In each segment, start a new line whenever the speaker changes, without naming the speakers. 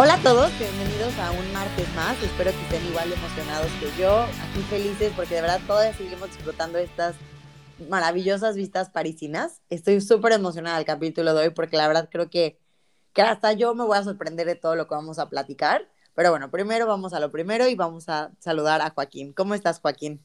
Hola a todos, bienvenidos a un martes más. Espero que estén igual emocionados que yo, aquí felices porque de verdad todavía seguimos disfrutando estas maravillosas vistas parisinas. Estoy súper emocionada del capítulo de hoy porque la verdad creo que, que hasta yo me voy a sorprender de todo lo que vamos a platicar. Pero bueno, primero vamos a lo primero y vamos a saludar a Joaquín. ¿Cómo estás, Joaquín?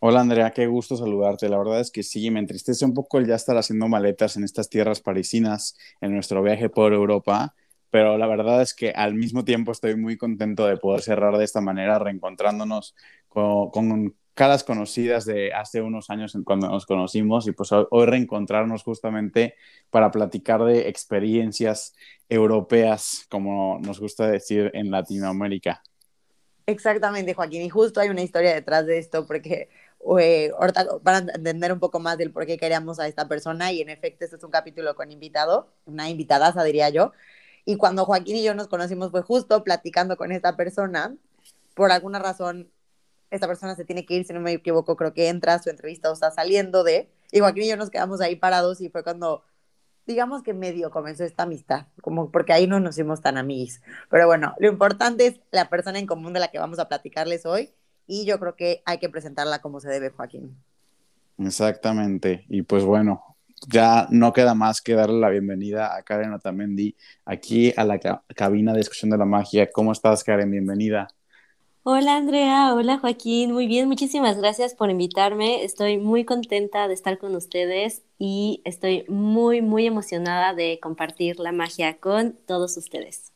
Hola Andrea, qué gusto saludarte. La verdad es que sí, me entristece un poco el ya estar haciendo maletas en estas tierras parisinas en nuestro viaje por Europa pero la verdad es que al mismo tiempo estoy muy contento de poder cerrar de esta manera, reencontrándonos con, caras conocidas de hace unos años cuando nos conocimos y pues hoy reencontrarnos justamente para platicar de experiencias europeas, como nos gusta decir en Latinoamérica.
Exactamente, Joaquín, y justo hay una historia detrás de esto, porque eh, para entender un poco más del por qué queríamos a esta persona, y en efecto, este es un capítulo con invitado, una invitadaza, diría yo, y cuando Joaquín y yo nos conocimos fue justo platicando con esta persona. Por alguna razón, esta persona se tiene que ir, si no me equivoco, creo que entra su entrevista o está saliendo de. Y Joaquín y yo nos quedamos ahí parados y fue cuando, digamos que medio comenzó esta amistad, como porque ahí no nos hicimos tan amigos. Pero bueno, lo importante es la persona en común de la que vamos a platicarles hoy y yo creo que hay que presentarla como se debe, Joaquín.
Exactamente. Y pues bueno, ya no queda más que darle la bienvenida a Karen Otamendi aquí a la cabina de discusión de la magia. ¿Cómo estás, Karen? Bienvenida.
Hola Andrea, hola Joaquín, muy bien, muchísimas gracias por invitarme. Estoy muy contenta de estar con ustedes y estoy muy, muy emocionada de compartir la magia con todos ustedes.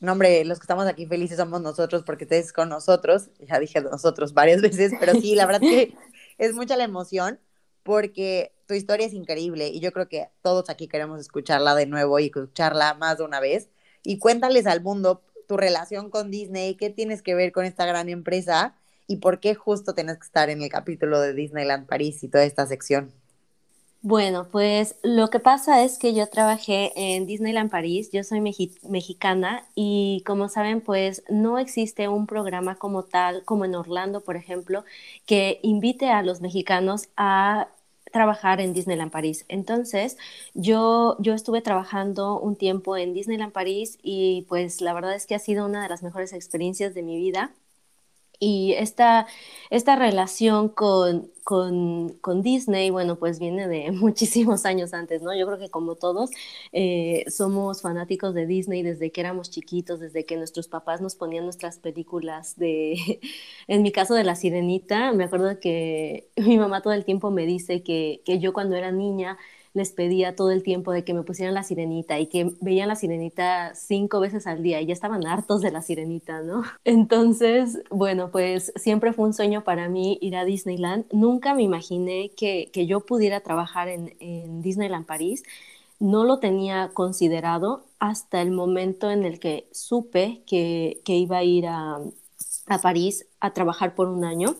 No, hombre, los que estamos aquí felices somos nosotros porque ustedes con nosotros. Ya dije nosotros varias veces, pero sí, la verdad que es mucha la emoción porque tu historia es increíble y yo creo que todos aquí queremos escucharla de nuevo y escucharla más de una vez. Y cuéntales al mundo tu relación con Disney, qué tienes que ver con esta gran empresa y por qué justo tienes que estar en el capítulo de Disneyland París y toda esta sección.
Bueno, pues lo que pasa es que yo trabajé en Disneyland París, yo soy mexicana y como saben, pues no existe un programa como tal, como en Orlando, por ejemplo, que invite a los mexicanos a trabajar en Disneyland París. Entonces, yo, yo estuve trabajando un tiempo en Disneyland París y pues la verdad es que ha sido una de las mejores experiencias de mi vida. Y esta, esta relación con, con, con, Disney, bueno, pues viene de muchísimos años antes, ¿no? Yo creo que como todos eh, somos fanáticos de Disney desde que éramos chiquitos, desde que nuestros papás nos ponían nuestras películas de, en mi caso de La Sirenita, me acuerdo que mi mamá todo el tiempo me dice que, que yo cuando era niña les pedía todo el tiempo de que me pusieran la sirenita y que veían la sirenita cinco veces al día y ya estaban hartos de la sirenita, ¿no? Entonces, bueno, pues siempre fue un sueño para mí ir a Disneyland. Nunca me imaginé que, que yo pudiera trabajar en, en Disneyland París. No lo tenía considerado hasta el momento en el que supe que, que iba a ir a, a París a trabajar por un año.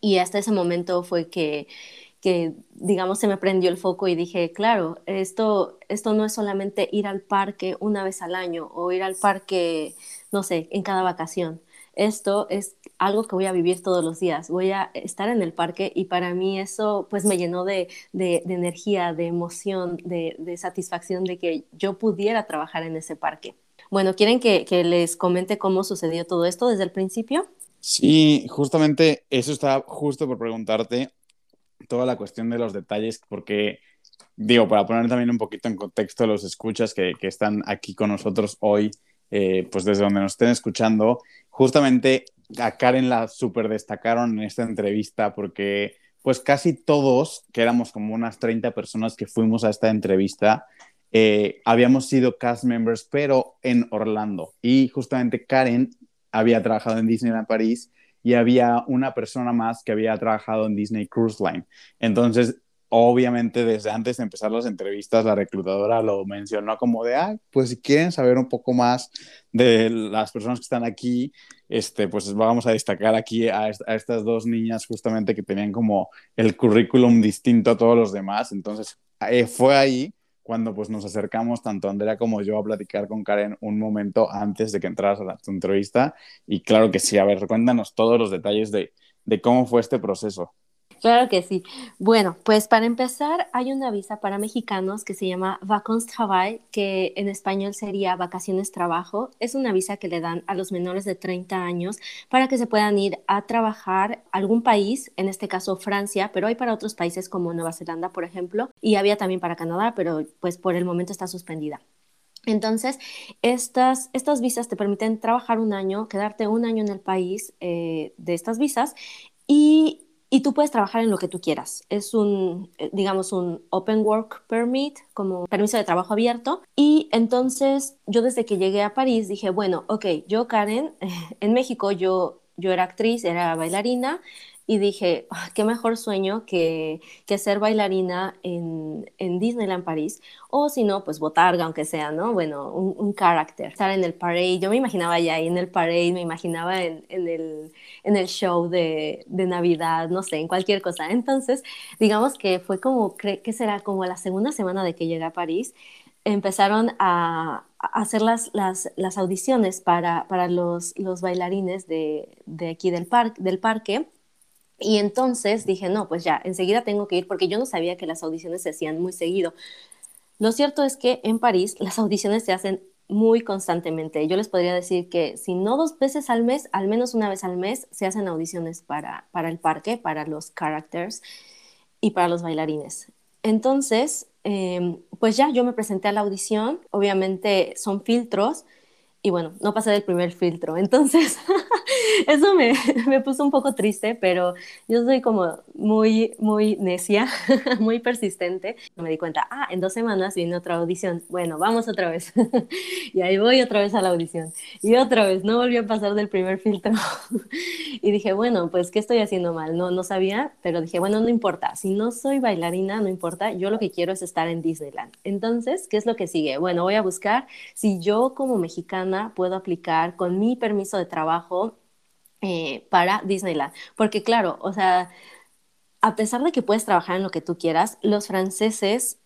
Y hasta ese momento fue que que, digamos, se me prendió el foco y dije, claro, esto, esto no es solamente ir al parque una vez al año o ir al parque, no sé, en cada vacación. Esto es algo que voy a vivir todos los días. Voy a estar en el parque y para mí eso pues me llenó de, de, energía, de emoción, de, satisfacción de que yo pudiera trabajar en ese parque. Bueno, ¿quieren que, que les comente cómo sucedió todo esto desde el principio?
Sí, justamente eso estaba justo por preguntarte toda la cuestión de los detalles, porque, digo, para poner también un poquito en contexto los escuchas que, que están aquí con nosotros hoy, eh, pues desde donde nos estén escuchando, justamente a Karen la super destacaron en esta entrevista porque pues casi todos, que éramos como unas 30 personas que fuimos a esta entrevista, eh, habíamos sido cast members, pero en Orlando. Y justamente Karen había trabajado en Disneyland París y había una persona más que había trabajado en Disney Cruise Line. Entonces, obviamente desde antes de empezar las entrevistas, la reclutadora lo mencionó como de, ah, pues si quieren saber un poco más de las personas que están aquí, este, pues vamos a destacar aquí a, estas dos niñas justamente que tenían como el currículum distinto a todos los demás. Entonces, eh, fue ahí cuando pues nos acercamos tanto Andrea como yo a platicar con Karen un momento antes de que entraras a la, entrevista. Y claro que sí, a ver, cuéntanos todos los detalles de, de cómo fue este proceso.
Claro que sí. Bueno, pues para empezar, hay una visa para mexicanos que se llama Vacances Travail, que en español sería Vacaciones Trabajo. Es una visa que le dan a los menores de 30 años para que se puedan ir a trabajar a algún país, en este caso Francia, pero hay para otros países como Nueva Zelanda, por ejemplo, y había también para Canadá, pero pues por el momento está suspendida. Entonces, estas, estas visas te permiten trabajar un año, quedarte un año en el país eh, de estas visas y y tú puedes trabajar en lo que tú quieras. Es un, eh, digamos, un Open Work Permit, como permiso de trabajo abierto. Y entonces yo desde que llegué a París dije, bueno, ok, yo Karen, en México yo, yo era actriz, era bailarina, y dije, ah, qué mejor sueño que, que ser bailarina en, en, Disneyland París, o si no, pues botarga, aunque sea, ¿no? Bueno, un, un carácter, estar en el parade, yo me imaginaba ya ahí en el parade, me imaginaba en, en, el, en el show de, de, Navidad, no sé, en cualquier cosa. Entonces, digamos que fue como, ¿qué será? Como la segunda semana de que llegué a París, empezaron a, hacer las, las, las, audiciones para, para los, los bailarines de, de aquí del, parque del parque y entonces dije, no, pues ya, enseguida tengo que ir porque yo no sabía que las audiciones se hacían muy seguido. Lo cierto es que en París las audiciones se hacen muy constantemente. Yo les podría decir que si no dos veces al mes, al menos una vez al mes, se hacen audiciones para, para el parque, para los characters y para los bailarines. Entonces, em, pues ya yo me presenté a la audición, obviamente son filtros y bueno, no pasé del primer filtro. Entonces, eso me, me, puso un poco triste, pero yo soy como muy, muy necia, muy persistente. Me di cuenta, ah, en dos semanas viene otra audición. Bueno, vamos otra vez. y ahí voy otra vez a la audición. Y otra vez, no volví a pasar del primer filtro. y dije, bueno, pues, ¿qué estoy haciendo mal? No, no sabía, pero dije, bueno, no importa. Si no soy bailarina, no importa. Yo lo que quiero es estar en Disneyland. Entonces, ¿qué es lo que sigue? Bueno, voy a buscar si yo como mexicana puedo aplicar con mi permiso de trabajo eh, para Disneyland. Porque claro, o sea, a pesar de que puedes trabajar en lo que tú quieras, los franceses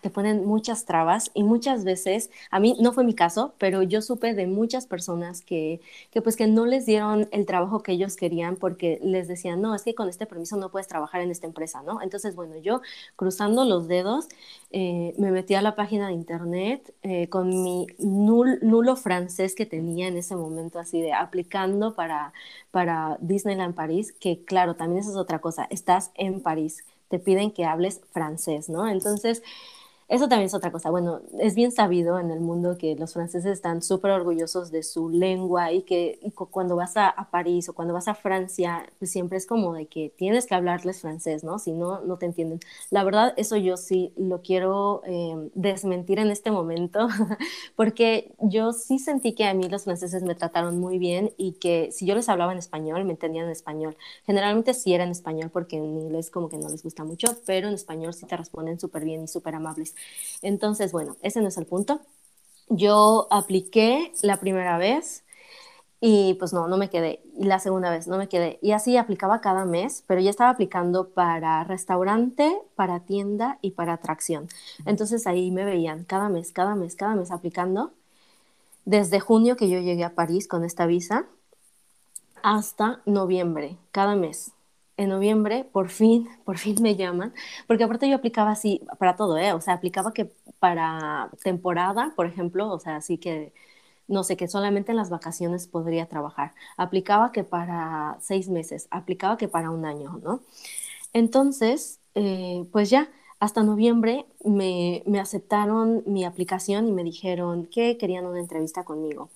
te ponen muchas trabas y muchas veces, a mí no fue mi caso, pero yo supe de muchas personas que, que pues que no les dieron el trabajo que ellos querían porque les decían, no, es que con este permiso no puedes trabajar en esta empresa, ¿no? Entonces, bueno, yo cruzando los dedos eh, me metí a la página de internet eh, con mi nulo francés que tenía en ese momento, así de aplicando para, para Disneyland París, que claro, también esa es otra cosa, estás en París te piden que hables francés, ¿no? Entonces, eso también es otra cosa. Bueno, es bien sabido en el mundo que los franceses están súper orgullosos de su lengua y que cuando vas a, París o cuando vas a Francia, pues siempre es como de que tienes que hablarles francés, ¿no? Si no, no te entienden. La verdad, eso yo sí lo quiero eh, desmentir en este momento, porque yo sí sentí que a mí los franceses me trataron muy bien y que si yo les hablaba en español, me entendían en español. Generalmente sí era en español porque en inglés como que no les gusta mucho, pero en español sí te responden súper bien y súper amables. Entonces, bueno, ese no es el punto. Yo apliqué la primera vez y pues no, no me quedé. Y la segunda vez no me quedé. Y así aplicaba cada mes, pero ya estaba aplicando para restaurante, para tienda y para atracción. Entonces ahí me veían cada mes, cada mes, cada mes aplicando. Desde junio que yo llegué a París con esta visa hasta noviembre, cada mes en noviembre, por fin, por fin me llaman, porque aparte yo aplicaba así para todo, ¿eh? O sea, aplicaba que para temporada, por ejemplo, o sea, así que, no sé, que solamente en las vacaciones podría trabajar. Aplicaba que para seis meses, aplicaba que para un año, ¿no? Entonces, eh, pues ya, hasta noviembre me, me aceptaron mi aplicación y me dijeron que querían una entrevista conmigo.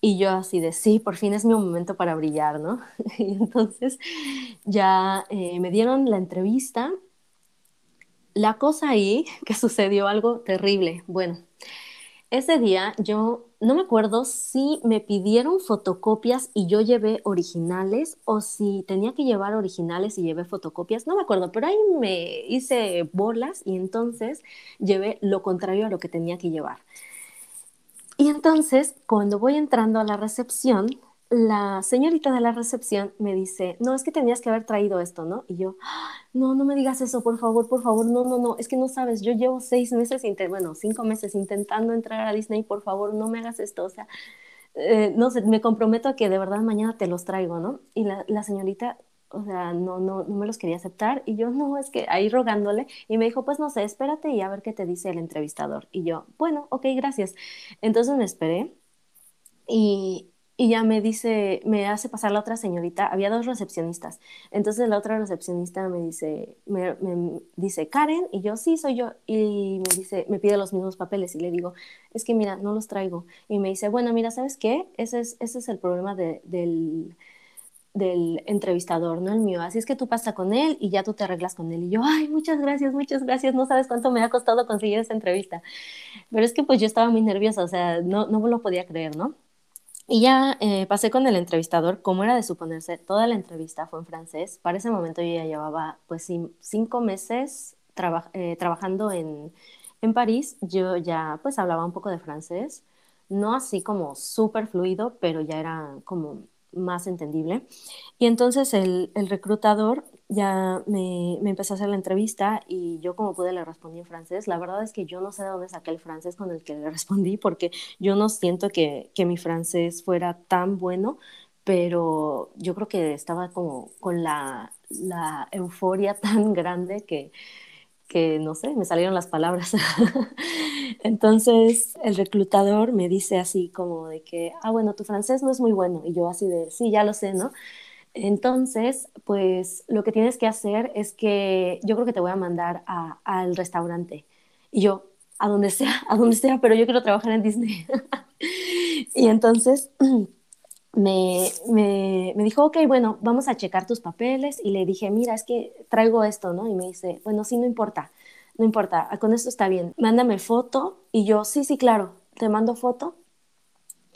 Y yo así de, sí, por fin es mi momento para brillar, ¿no? y entonces ya eh, me dieron la entrevista. La cosa ahí, que sucedió algo terrible. Bueno, Ese día yo no me acuerdo si me pidieron fotocopias y yo llevé originales o si tenía que llevar originales y llevé fotocopias, no me acuerdo, pero ahí me hice bolas y entonces llevé lo contrario a lo que tenía que llevar. Y entonces, cuando voy entrando a la recepción, la señorita de la recepción me dice, no, es que tenías que haber traído esto, ¿no? Y yo, no, no me digas eso, por favor, por favor, no, no, no, es que no sabes, yo llevo seis meses, bueno, cinco meses intentando entrar a Disney, por favor, no me hagas esto, o sea, eh, no sé, me comprometo a que de verdad mañana te los traigo, ¿no? Y la, la señorita, o sea, no, no, no me los quería aceptar y yo, no, es que ahí rogándole y me dijo, pues no sé, espérate y a ver qué te dice el entrevistador. Y yo, bueno, ok, gracias. Entonces me esperé y, y ya me dice, me hace pasar la otra señorita, había dos recepcionistas. Entonces la otra recepcionista me dice, me, dice, Karen, y yo, sí, soy yo. Y me dice, me pide los mismos papeles y le digo, es que mira, no los traigo. Y me dice, bueno, mira, ¿sabes qué? Ese es, ese es el problema del, del entrevistador, no el mío. Así es que tú pasa con él y ya tú te arreglas con él. Y yo, ay, muchas gracias, muchas gracias. No sabes cuánto me ha costado conseguir esta entrevista. Pero es que pues yo estaba muy nerviosa, o sea, no, no lo podía creer, ¿no? Y ya eh, pasé con el entrevistador, como era de suponerse, toda la entrevista fue en francés. Para ese momento yo ya llevaba pues cinco meses eh, trabajando en, en París. Yo ya pues hablaba un poco de francés, no así como súper fluido, pero ya era como más entendible. Y entonces el, el reclutador ya me, me, empezó a hacer la entrevista y yo como pude le respondí en francés. La verdad es que yo no sé de dónde saqué el francés con el que le respondí porque yo no siento que, que mi francés fuera tan bueno, pero yo creo que estaba como con la, la euforia tan grande que, que no sé, me salieron las palabras. Entonces el reclutador me dice así como de que, ah, bueno, tu francés no es muy bueno. Y yo así de, sí, ya lo sé, ¿no? Entonces, pues lo que tienes que hacer es que yo creo que te voy a mandar al restaurante. Y yo, a donde sea, a donde sea, pero yo quiero trabajar en Disney. y entonces me, me, me, dijo, ok, bueno, vamos a checar tus papeles. Y le dije, mira, es que traigo esto, ¿no? Y me dice, bueno, sí, no importa, no importa, con esto está bien. Mándame foto. Y yo, sí, sí, claro, te mando foto.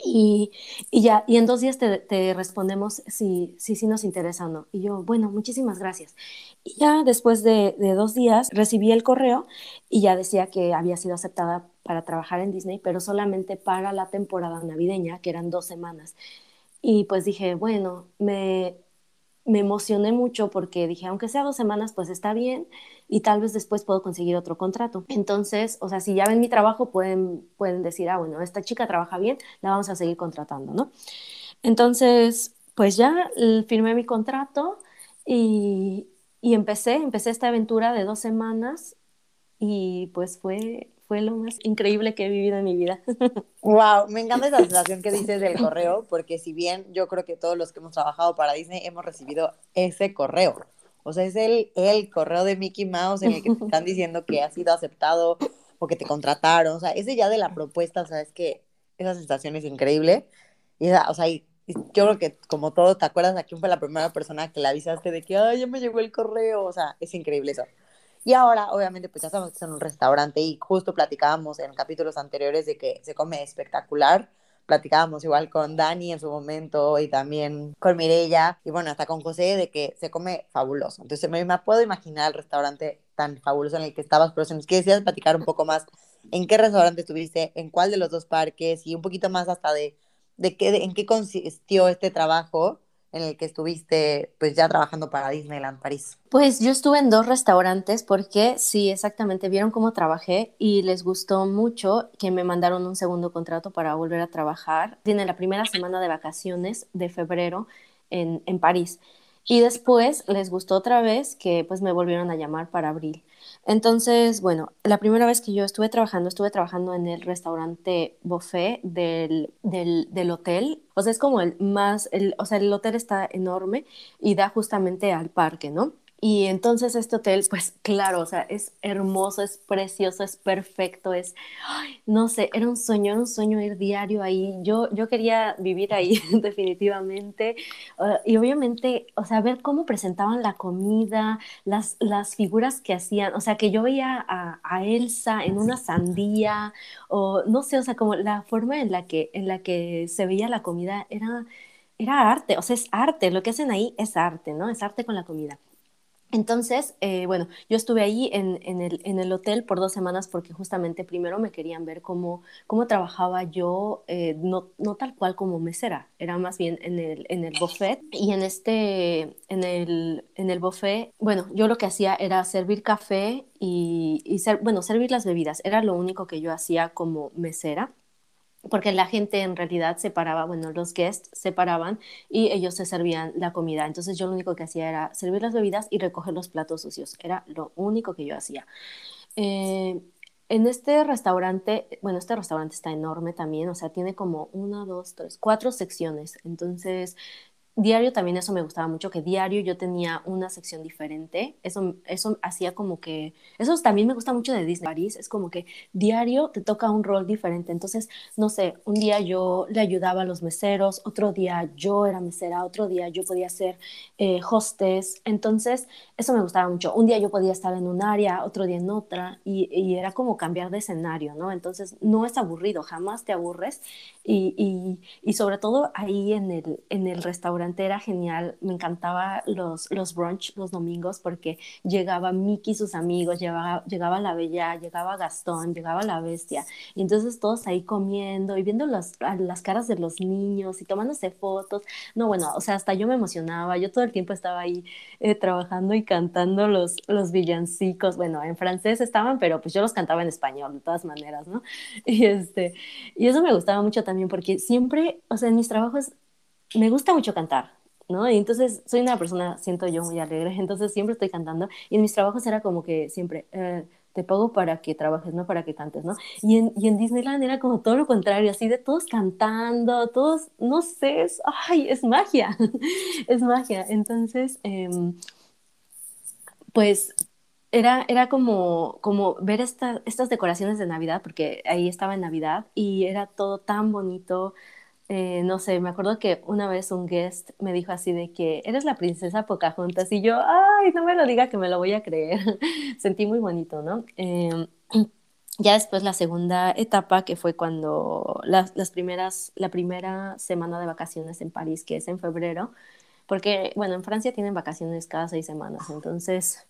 Y, y, ya, y en dos días te, te respondemos si, si, si, nos interesa o no. Y yo, bueno, muchísimas gracias. Y ya después de, de, dos días recibí el correo y ya decía que había sido aceptada para trabajar en Disney, pero solamente para la temporada navideña, que eran dos semanas. Y pues dije, bueno, me, me emocioné mucho porque dije, aunque sea dos semanas, pues está bien y tal vez después puedo conseguir otro contrato. Entonces, o sea, si ya ven mi trabajo, pueden, pueden decir, ah, bueno, esta chica trabaja bien, la vamos a seguir contratando, ¿no? Entonces, pues ya firmé mi contrato y, y empecé, empecé esta aventura de dos semanas y pues fue, fue lo más increíble que he vivido en mi vida.
Wow, me encanta esa sensación que dices del correo, porque si bien yo creo que todos los que hemos trabajado para Disney hemos recibido ese correo. O sea, es el, el correo de Mickey Mouse en el que te están diciendo que ha sido aceptado o que te contrataron. O sea, ese ya de la propuesta, o es que esa sensación es increíble. Y, o sea, yo creo que como todo, ¿te acuerdas a quién fue la primera persona que le avisaste de que, ay, ya me llegó el correo? O sea, es increíble eso. Y ahora, obviamente, pues ya estamos en un restaurante y justo platicábamos en capítulos anteriores de que se come espectacular. Platicábamos igual con Dani en su momento y también con Mirella y bueno, hasta con José de que se come fabuloso. Entonces me, me puedo imaginar el restaurante tan fabuloso en el que estabas, pero si nos quieres platicar un poco más en qué restaurante estuviste, en cuál de los dos parques y un poquito más hasta de, de, qué, de en qué consistió este trabajo en el que estuviste pues ya trabajando para Disneyland París?
Pues yo estuve en dos restaurantes porque sí, exactamente, vieron cómo trabajé y les gustó mucho que me mandaron un segundo contrato para volver a trabajar. Tiene la primera semana de vacaciones de febrero en, en París. Y después les gustó otra vez que pues me volvieron a llamar para abril. Entonces, bueno, la primera vez que yo estuve trabajando, estuve trabajando en el restaurante buffet del, del, del hotel. O sea, es como el más, el, o sea, el hotel está enorme y da justamente al parque, ¿no? Y entonces este hotel, pues claro, o sea, es hermoso, es precioso, es perfecto, es, no sé, era un sueño, era un sueño ir diario ahí. Yo, yo quería vivir ahí definitivamente. Uh, y obviamente, o sea, ver cómo presentaban la comida, las, las figuras que hacían, o sea, que yo veía a, a, Elsa en una sandía, o no sé, o sea, como la forma en la que, en la que se veía la comida era... Era arte, o sea, es arte, lo que hacen ahí es arte, ¿no? Es arte con la comida. Entonces, eh, bueno, yo estuve ahí en, el, en, el, hotel por dos semanas porque justamente primero me querían ver cómo, cómo trabajaba yo, eh, no, no, tal cual como mesera, era más bien en el, en el buffet. Y en, este, en, el, en el buffet, bueno, yo lo que hacía era servir café y, y ser, bueno, servir las bebidas, era lo único que yo hacía como mesera porque la gente en realidad se paraba, bueno, los guests se paraban y ellos se servían la comida. Entonces yo lo único que hacía era servir las bebidas y recoger los platos sucios. Era lo único que yo hacía. Eh, en este restaurante, bueno, este restaurante está enorme también, o sea, tiene como una, dos, tres, cuatro secciones. Entonces, Diario también eso me gustaba mucho, que diario yo tenía una sección diferente. Eso, eso hacía como que, eso también me gusta mucho de Disney París, es como que diario te toca un rol diferente. Entonces, no sé, un día yo le ayudaba a los meseros, otro día yo era mesera, otro día yo podía ser eh, hostess. Entonces, eso me gustaba mucho. Un día yo podía estar en un área, otro día en otra, y, y era como cambiar de escenario, ¿no? Entonces, no es aburrido, jamás te aburres. Y, y, y sobre todo ahí en el, en el restaurante era genial, me encantaba los, los brunch los domingos porque llegaba Mickey y sus amigos, llegaba, llegaba la Bella, llegaba Gastón, llegaba la Bestia, y entonces todos ahí comiendo y viendo las, las caras de los niños y tomándose fotos, no, bueno, o sea, hasta yo me emocionaba, yo todo el tiempo estaba ahí eh, trabajando y cantando los, los villancicos, bueno, en francés estaban, pero pues yo los cantaba en español, de todas maneras, ¿no? Y, este, y eso me gustaba mucho también porque siempre, o sea, en mis trabajos me gusta mucho cantar, ¿no? Y entonces soy una persona, siento yo, muy alegre, entonces siempre estoy cantando y en mis trabajos era como que siempre... Eh, te pago para que trabajes, no para que cantes, ¿no? Y en, y en, Disneyland era como todo lo contrario, así de todos cantando, todos, no sé, es, ay, es magia, es magia. Entonces, eh, pues era, era como, como ver esta, estas decoraciones de Navidad, porque ahí estaba en Navidad y era todo tan bonito, eh, no sé, me acuerdo que una vez un guest me dijo así de que eres la princesa Pocahontas y yo, ay, no me lo diga que me lo voy a creer. Sentí muy bonito, ¿no? Em, ya después la segunda etapa, que fue cuando las, las, primeras, la primera semana de vacaciones en París, que es en febrero, porque, bueno, en Francia tienen vacaciones cada seis semanas, entonces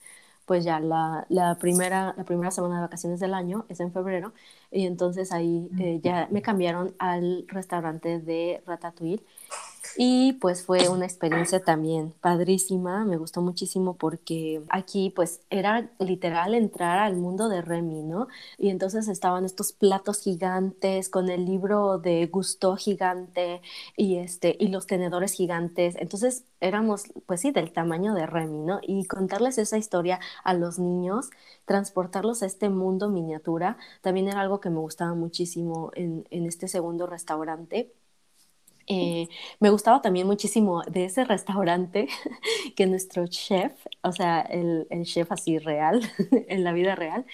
pues ya la, la, primera, la primera semana de vacaciones del año es en febrero y entonces ahí eh, ya me cambiaron al restaurante de Ratatouille y pues fue una experiencia también padrísima, me gustó muchísimo porque aquí pues era literal entrar al mundo de Remy, ¿no? Y entonces estaban estos platos gigantes con el libro de Gusto gigante y, este, y los tenedores gigantes, entonces éramos pues sí del tamaño de Remy, ¿no? Y contarles esa historia a los niños, transportarlos a este mundo miniatura, también era algo que me gustaba muchísimo en, en este segundo restaurante eh, me gustaba también muchísimo de ese restaurante que nuestro chef, o sea, el, el chef así real, en la vida real,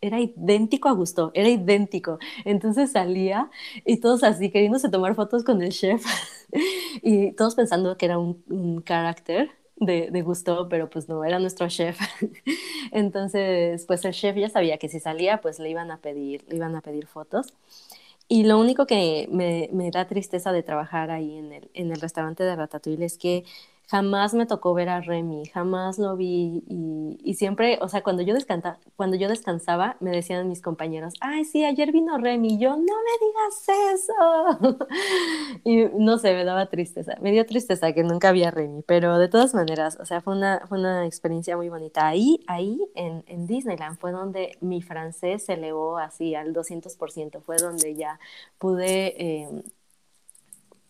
era idéntico a Gusto, era idéntico. Entonces salía y todos así queriéndose tomar fotos con el chef y todos pensando que era un, un carácter de, de Gusto, pero pues no, era nuestro chef. Entonces, pues el chef ya sabía que si salía, pues le iban a pedir, le iban a pedir fotos. Y lo único que me, me, da tristeza de trabajar ahí en el, en el restaurante de Ratatouille es que jamás me tocó ver a Remy, jamás lo vi y, y siempre, o sea, cuando yo, descansa, cuando yo descansaba, me decían mis compañeros, ay, sí, ayer vino Remy, yo, no me digas eso. y no sé, me daba tristeza, me dio tristeza que nunca había Remy, pero de todas maneras, o sea, fue una, fue una experiencia muy bonita. Ahí, ahí en, en Disneyland fue donde mi francés se elevó así al 200%, fue donde ya pude... Eh,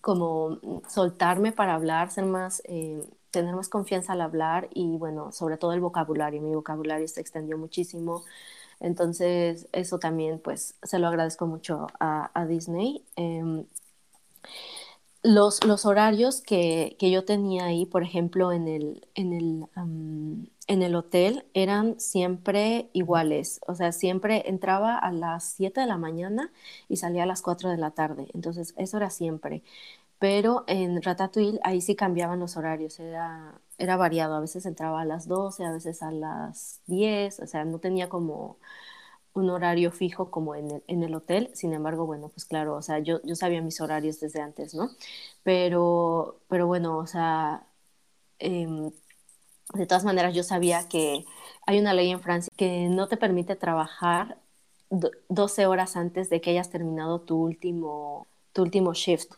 como soltarme para hablar, ser más, eh, tener más confianza al hablar y bueno, sobre todo el vocabulario, mi vocabulario se extendió muchísimo. Entonces, eso también, pues, se lo agradezco mucho a, Disney. Eh, los, los, horarios que, que, yo tenía ahí, por ejemplo, en el, en el, um, en el hotel eran siempre iguales, o sea, siempre entraba a las 7 de la mañana y salía a las 4 de la tarde, entonces eso era siempre. Pero en Ratatouille ahí sí cambiaban los horarios, era, era variado, a veces entraba a las 12, a veces a las 10, o sea, no tenía como un horario fijo como en el, en el hotel, sin embargo, bueno, pues claro, o sea, yo, yo sabía mis horarios desde antes, ¿no? Pero, pero bueno, o sea, em, de todas maneras yo sabía que hay una ley en Francia que no te permite trabajar 12 horas antes de que hayas terminado tu último, tu último shift.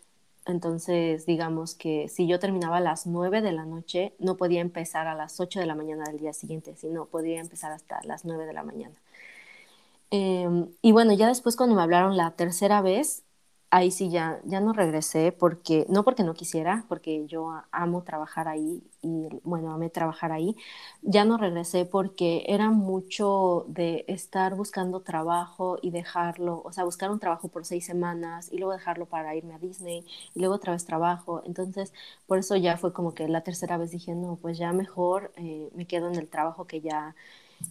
Entonces, digamos que si yo terminaba a las 9 de la noche, no podía empezar a las 8 de la mañana del día siguiente, sino podría empezar hasta las 9 de la mañana. Em, y bueno, ya después cuando me hablaron la tercera vez, ahí sí ya, ya no regresé, porque, no porque no quisiera, porque yo amo trabajar ahí y bueno, amé trabajar ahí, ya no regresé porque era mucho de estar buscando trabajo y dejarlo, o sea, buscar un trabajo por seis semanas y luego dejarlo para irme a Disney y luego otra vez trabajo. Entonces, por eso ya fue como que la tercera vez dije, no, pues ya mejor eh, me quedo en el trabajo que ya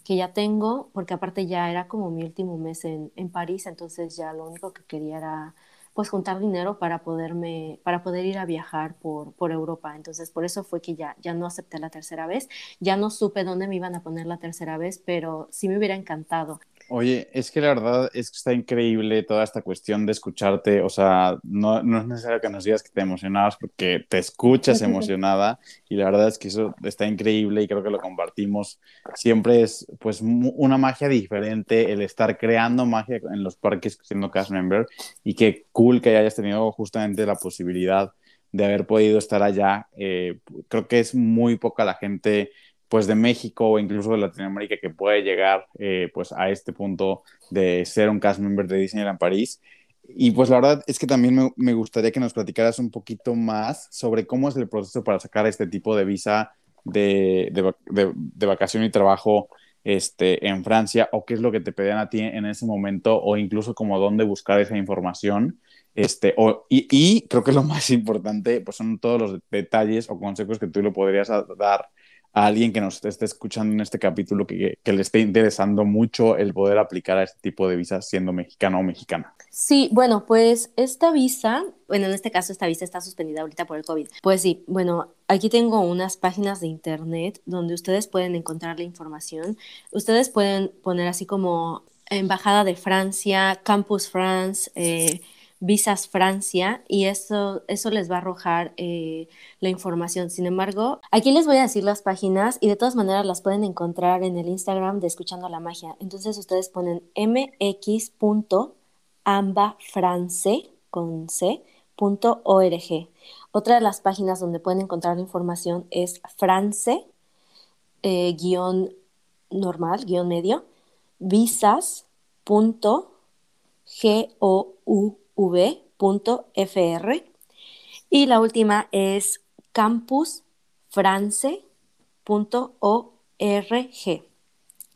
que ya tengo, porque aparte ya era como mi último mes en, en París, entonces ya lo único que quería era pues juntar dinero para poderme, para poder ir a viajar por, por Europa. Entonces, por eso fue que ya, ya no acepté la tercera vez. Ya no supe dónde me iban a poner la tercera vez, pero sí me hubiera encantado.
Oye, es que la verdad es que está increíble toda esta cuestión de escucharte, o sea, no, no es necesario que nos digas que te emocionabas porque te escuchas emocionada y la verdad es que eso está increíble y creo que lo compartimos. Siempre es pues una magia diferente el estar creando magia en los parques siendo cast member y qué cool que hayas tenido justamente la posibilidad de haber podido estar allá. Eh, creo que es muy poca la gente pues de México o incluso de Latinoamérica que puede llegar eh, pues a este punto de ser un cast member de Disneyland París. Y pues la verdad es que también me, me, gustaría que nos platicaras un poquito más sobre cómo es el proceso para sacar este tipo de visa de, de, de, vacación y trabajo este, en Francia o qué es lo que te pedían a ti en ese momento o incluso como dónde buscar esa información. Este, o, y, y, creo que lo más importante pues son todos los detalles o consejos que tú le podrías dar a alguien que nos esté escuchando en este capítulo que, le esté interesando mucho el poder aplicar a este tipo de visa siendo mexicano o mexicana?
Sí, bueno, pues esta visa, bueno, en este caso esta visa está suspendida ahorita por el COVID. Pues sí, bueno, aquí tengo unas páginas de internet donde ustedes pueden encontrar la información. Ustedes pueden poner así como Embajada de Francia, Campus France, eh, Visas Francia y eso, eso les va a arrojar eh, la información. Sin embargo, aquí les voy a decir las páginas y de todas maneras las pueden encontrar en el Instagram de Escuchando la Magia. Entonces ustedes ponen mx.ambafrance con c, Otra de las páginas donde pueden encontrar la información es france eh, guion normal, guion medio, visas.gou v.fr y la última es campusfrance.org.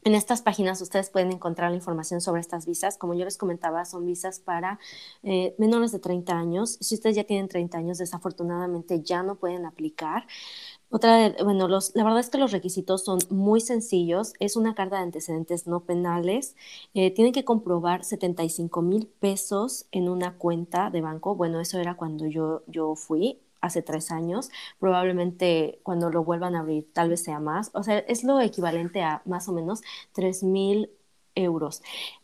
En estas páginas ustedes pueden encontrar la información sobre estas visas. Como yo les comentaba, son visas para eh, menores de 30 años. Si ustedes ya tienen 30 años, desafortunadamente ya no pueden aplicar. Otra, bueno, los, la verdad es que los requisitos son muy sencillos. Es una carta de antecedentes no penales. Eh, tienen que comprobar 75 mil pesos en una cuenta de banco. Bueno, eso era cuando yo, yo fui hace tres años. Probablemente cuando lo vuelvan a abrir tal vez sea más. O sea, es lo equivalente a más o menos 3 mil euros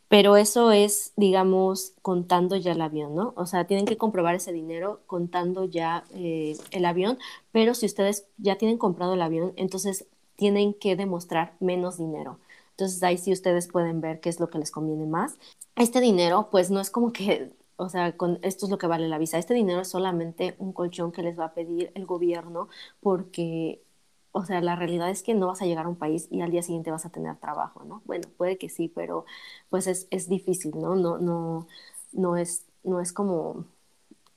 pero eso es, digamos, contando ya el avión, ¿no? O sea, tienen que comprobar ese dinero contando ya eh, el avión, pero si ustedes ya tienen comprado el avión, entonces tienen que demostrar menos dinero. Entonces ahí sí ustedes pueden ver qué es lo que les conviene más. Este dinero, pues no es como que, o sea, con esto es lo que vale la visa. Este dinero es solamente un colchón que les va a pedir el gobierno porque o sea, la realidad es que no vas a llegar a un país y al día siguiente vas a tener trabajo, ¿no? Bueno, puede que sí, pero pues es, es difícil, ¿no? No, no, no, es, no es como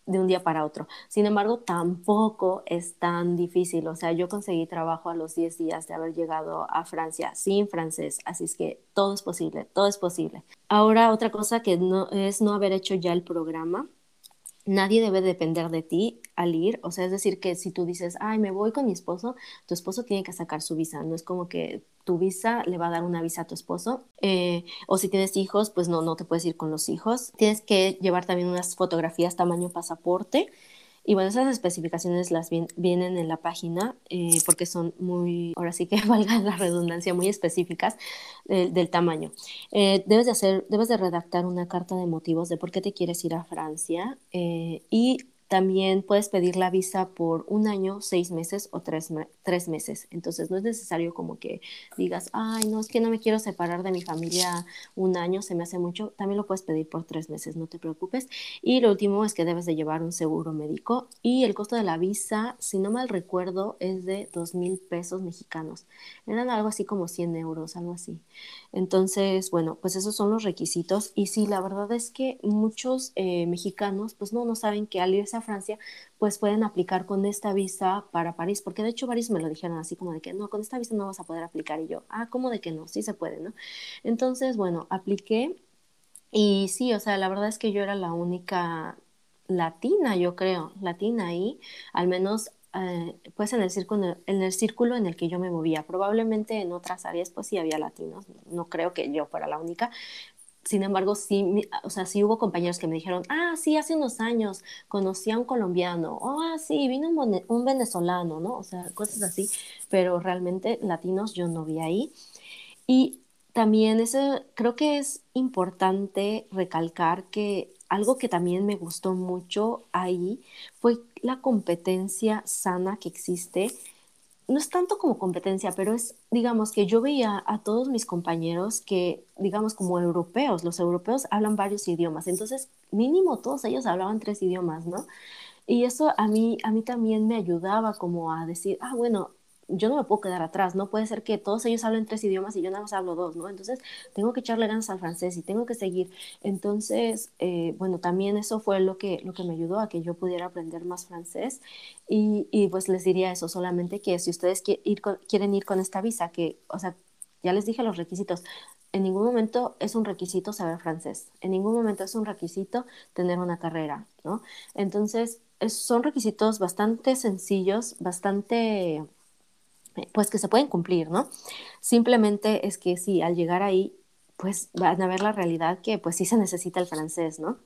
de un día para otro. Sin embargo, tampoco es tan difícil. O sea, yo conseguí trabajo a los 10 días de haber llegado a Francia sin francés, así es que todo es posible, todo es posible. Ahora, otra cosa que no, es no haber hecho ya el programa nadie debe depender de ti al ir, o sea, es decir, que si tú dices, ay, me voy con mi esposo, tu esposo tiene que sacar su visa, no es como que tu visa le va a dar una visa a tu esposo. Eh, o si tienes hijos, pues no, no te puedes ir con los hijos. Tienes que llevar también unas fotografías tamaño pasaporte. Y bueno, esas especificaciones las vienen en la página eh, porque son muy, ahora sí que valga la redundancia, muy específicas del tamaño. Eh, debes, de hacer, debes de redactar una carta de motivos de por qué te quieres ir a Francia y también puedes pedir la visa por un año, seis meses o tres, tres, meses. Entonces no es necesario como que digas, ay, no, es que no me quiero separar de mi familia un año, se me hace mucho. También lo puedes pedir por tres meses, no te preocupes. Y lo último es que debes de llevar un seguro médico. Y el costo de la visa, si no mal recuerdo, es de dos mil pesos mexicanos. Eran algo así como 100 euros, algo así. Entonces, bueno, pues esos son los requisitos. Y sí, la verdad es que muchos eh, mexicanos, pues no, no saben que al irse a Francia, pues pueden aplicar con esta visa para París, porque de hecho París me lo dijeron así como de que no, con esta visa no vas a poder aplicar. Y yo, ah, ¿cómo de que no? Sí se puede, ¿no? Entonces, bueno, apliqué. Y sí, o sea, la verdad es que yo era la única latina, yo creo, latina ahí, al menos eh, pues en el, círculo, en el círculo en el que yo me movía. Probablemente en otras áreas pues sí había latinos, no creo que yo fuera la única. Sin embargo, sí, o sea, sí hubo compañeros que me dijeron, ah, sí, hace unos años conocí a un colombiano, ah, sí, vino un, un venezolano, ¿no? O sea, cosas así, pero realmente latinos yo no vi ahí. Y también eso, creo que es importante recalcar que algo que también me gustó mucho ahí fue la competencia sana que existe. No es tanto como competencia, pero es, digamos, que yo veía a todos mis compañeros que, digamos, como europeos, los europeos hablan varios idiomas, entonces mínimo todos ellos hablaban tres idiomas, ¿no? Y eso a mí, a mí también me ayudaba como a decir, ah, bueno, yo no me puedo quedar atrás, no puede ser que todos ellos hablen tres idiomas y yo nada más hablo dos, ¿no? Entonces tengo que echarle ganas al francés y tengo que seguir. Entonces, eh, bueno, también eso fue lo que, lo que me ayudó a que yo pudiera aprender más francés y, y pues les diría eso, solamente que si ustedes quieren ir con esta visa, que, o sea, ya les dije los requisitos, en ningún momento es un requisito saber francés, en ningún momento es un requisito tener una carrera, ¿no? Entonces, son requisitos bastante sencillos, bastante pues que se pueden cumplir, ¿no? Simplemente es que sí, al llegar ahí, pues van a ver la realidad que pues sí se necesita el francés, ¿no?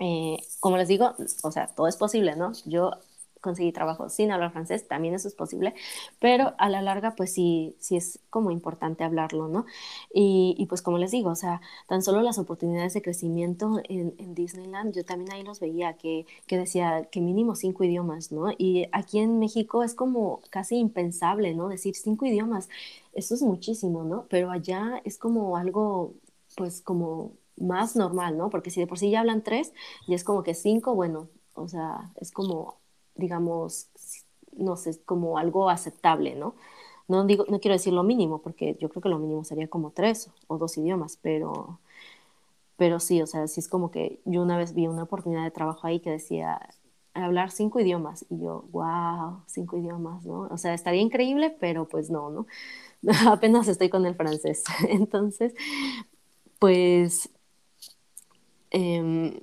Eh, como les digo, o sea, todo es posible, ¿no? Yo conseguí trabajo sin hablar francés, también eso es posible, pero a la larga pues sí, sí es como importante hablarlo, ¿no? Y, y pues como les digo, o sea, tan solo las oportunidades de crecimiento en, en Disneyland, yo también ahí los veía que, que, decía que mínimo cinco idiomas, ¿no? Y aquí en México es como casi impensable, ¿no? Decir cinco idiomas, eso es muchísimo, ¿no? Pero allá es como algo, pues como más normal, ¿no? Porque si de por sí ya hablan tres, y es como que cinco, bueno, o sea, es como digamos, no sé, como algo aceptable, ¿no? No, digo, no quiero decir lo mínimo, porque yo creo que lo mínimo sería como tres o dos idiomas, pero, pero sí, o sea, sí es como que yo una vez vi una oportunidad de trabajo ahí que decía hablar cinco idiomas y yo, wow, cinco idiomas, ¿no? O sea, estaría increíble, pero pues no, ¿no? Apenas estoy con el francés. Entonces, pues... Eh,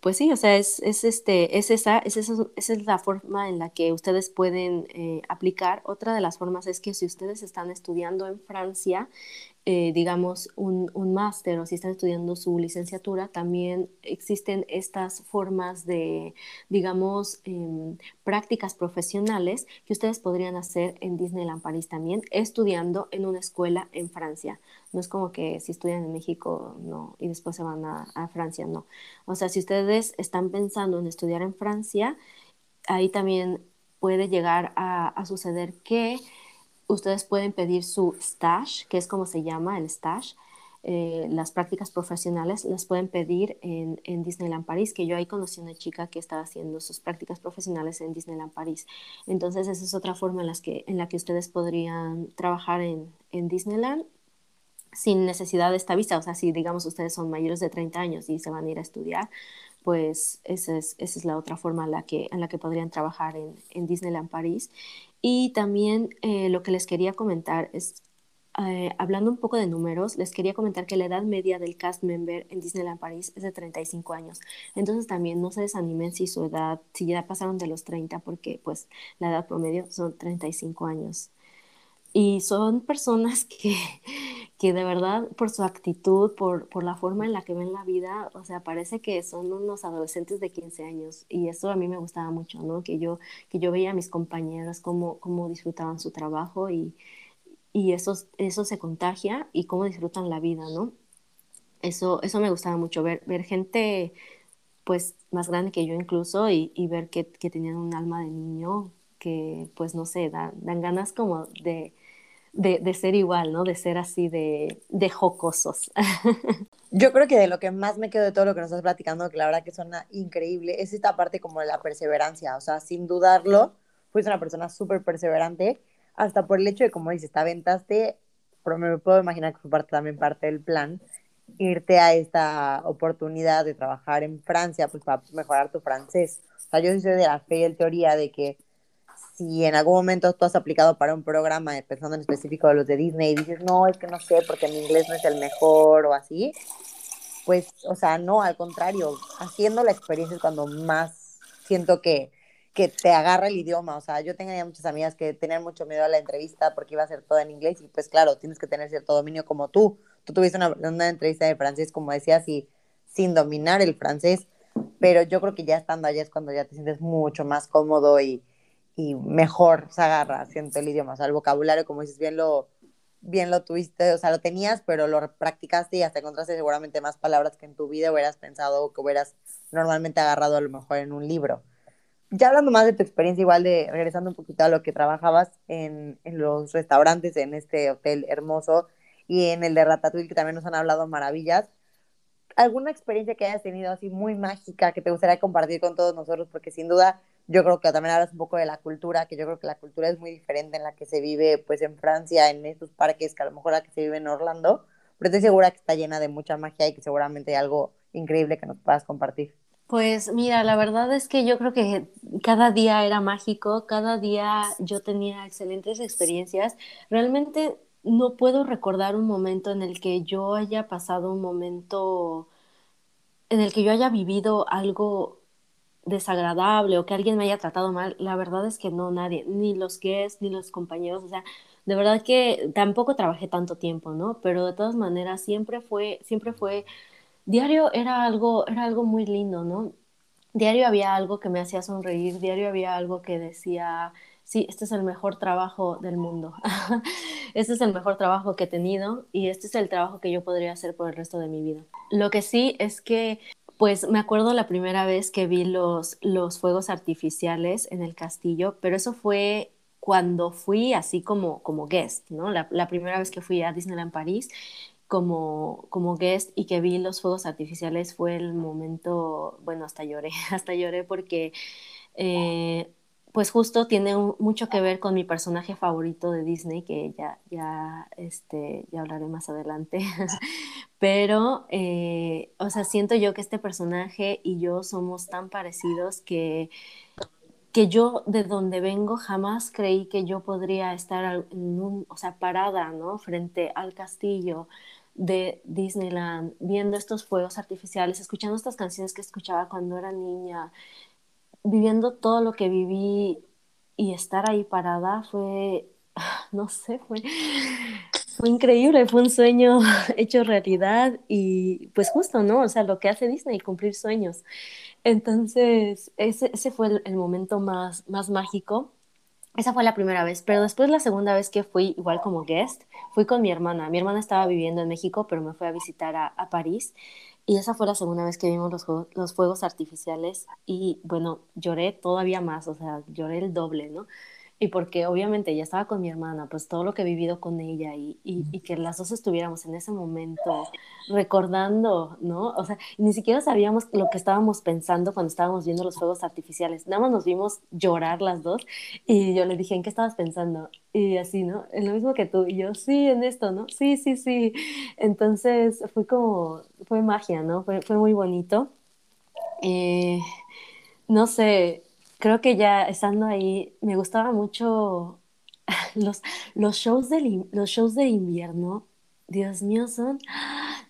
pues sí, o sea, es, es, este, es, esa, es esa, esa, es la forma en la que ustedes pueden eh, aplicar. Otra de las formas es que si ustedes están estudiando en Francia, eh, digamos, un, un máster o si están estudiando su licenciatura, también existen estas formas de, digamos, em, prácticas profesionales que ustedes podrían hacer en Disneyland París también, estudiando en una escuela en Francia. No es como que si estudian en México, no, y después se van a, a Francia, no. O sea, si ustedes están pensando en estudiar en Francia, ahí también puede llegar a, a suceder que ustedes pueden pedir su stage, que es como se llama el stage. Eh, las prácticas profesionales las pueden pedir en, Disneyland París, que yo ahí conocí una chica que estaba haciendo sus prácticas profesionales en Disneyland París. Entonces, esa es otra forma en, las que, en la que ustedes podrían trabajar en, en Disneyland sin necesidad de esta visa. O sea, si digamos ustedes son mayores de 30 años y se van a ir a estudiar, pues esa es, esa es la otra forma en la que, en la que podrían trabajar en, en Disneyland París. Y también eh, lo que les quería comentar es, eh, hablando un poco de números, les quería comentar que la edad media del cast member en Disneyland París es de 35 años. Entonces también no se desanimen si su edad, si ya pasaron de los 30, porque pues la edad promedio son 35 años. Y son personas que, que de verdad, por su actitud, por, por la forma en la que ven la vida, o sea, parece que son unos adolescentes de 15 años. Y eso a mí me gustaba mucho, ¿no? Que yo, que yo veía a mis compañeros cómo, cómo disfrutaban su trabajo y, y eso, eso se contagia y cómo disfrutan la vida, ¿no? Eso, eso me gustaba mucho, ver, ver gente pues más grande que yo incluso y, y ver que, que, tenían un alma de niño que pues no sé, dan, dan ganas como de, de, de, ser igual, ¿no? De ser así de, de jocosos.
Yo creo que de lo que más me quedo de todo lo que nos estás platicando, que la verdad que suena increíble, es esta parte como de la perseverancia, o sea, sin dudarlo, fuiste una persona súper perseverante hasta por el hecho de, como dices, te aventaste, pero me puedo imaginar que fue parte, también parte del plan, irte a esta oportunidad de trabajar en Francia, pues para mejorar tu francés. O sea, yo soy de la fe y teoría de que si en algún momento tú has aplicado para un programa, pensando en específico de los de Disney, y dices, no, es que no sé, porque mi inglés no es el mejor o así, pues, o sea, no, al contrario, haciendo la experiencia es cuando más siento que que te agarra el idioma. O sea, yo tenía muchas amigas que tenían mucho miedo a la entrevista porque iba a ser todo en inglés y pues claro, tienes que tener cierto dominio como tú. Tú tuviste una, una entrevista de francés, como decías, y sin dominar el francés, pero yo creo que ya estando allá es cuando ya te sientes mucho más cómodo y, y mejor se agarra, siento el idioma. O sea, el vocabulario, como dices, bien lo, bien lo tuviste, o sea, lo tenías, pero lo practicaste y hasta encontraste seguramente más palabras que en tu vida hubieras pensado o que hubieras normalmente agarrado a lo mejor en un libro ya hablando más de tu experiencia, igual de regresando un poquito a lo que trabajabas en, en los restaurantes, en este hotel hermoso y en el de Ratatouille, que también nos han hablado maravillas. ¿Alguna experiencia que hayas tenido así muy mágica que te gustaría compartir con todos nosotros? Porque sin duda yo creo que también hablas un poco de la cultura, que yo creo que la cultura es muy diferente en la que se vive pues en Francia, en estos parques, que a lo mejor la que se vive en Orlando, pero estoy segura que está llena de mucha magia y que seguramente hay algo increíble que nos puedas compartir.
Pues mira, la verdad es que yo creo que cada día era mágico, cada día yo tenía excelentes experiencias. Realmente no puedo recordar un momento en el que yo haya pasado un momento en el que yo haya vivido algo desagradable o que alguien me haya tratado mal. La verdad es que no, nadie, ni los guests, ni los compañeros, o sea, de verdad que tampoco trabajé tanto tiempo, ¿no? Pero de todas maneras siempre fue, siempre fue diario era algo, era algo muy lindo, ¿no? Diario había algo que me hacía sonreír, diario había algo que decía, sí, este es el mejor trabajo del mundo, este es el mejor trabajo que he tenido y este es el trabajo que yo podría hacer por el resto de mi vida. Lo que sí es que, pues me acuerdo la primera vez que vi los, los fuegos artificiales en el castillo, pero eso fue cuando fui así como, como guest, ¿no? La, la primera vez que fui a Disneyland París como, como guest y que vi los fuegos artificiales fue el momento, bueno, hasta lloré, hasta lloré porque eh, pues justo tiene mucho que ver con mi personaje favorito de Disney, que ya, ya, este, ya hablaré más adelante. Pero, eh, o sea, siento yo que este personaje y yo somos tan parecidos que, que yo de donde vengo jamás creí que yo podría estar en un, o sea, parada, ¿no? Frente al castillo de Disneyland, viendo estos fuegos artificiales, escuchando estas canciones que escuchaba cuando era niña, viviendo todo lo que viví y estar ahí parada fue, no sé, fue, fue increíble, fue un sueño hecho realidad y pues justo, ¿no? O sea, lo que hace Disney, cumplir sueños. Entonces, ese, ese fue el, el momento más, más mágico esa fue la primera vez, pero después la segunda vez que fui igual como guest, fui con mi hermana. Mi hermana estaba viviendo en México, pero me fue a visitar a, a París. Y esa fue la segunda vez que vimos los, los fuegos artificiales y bueno, lloré todavía más, o sea, lloré el doble, ¿no? Y porque obviamente ya estaba con mi hermana, pues todo lo que he vivido con ella y, y, que las dos estuviéramos en ese momento recordando, ¿no? O sea, ni siquiera sabíamos lo que estábamos pensando cuando estábamos viendo los fuegos artificiales, nada más nos vimos llorar las dos y yo le dije, ¿en qué estabas pensando? Y así, ¿no? En lo mismo que tú y yo, sí, en esto, ¿no? Sí, sí, sí. Entonces fue como, fue magia, ¿no? Fue, fue muy bonito. Eh, no sé, creo que ya estando ahí, me gustaba mucho los, los, shows, de, los shows de invierno. Dios mío, son...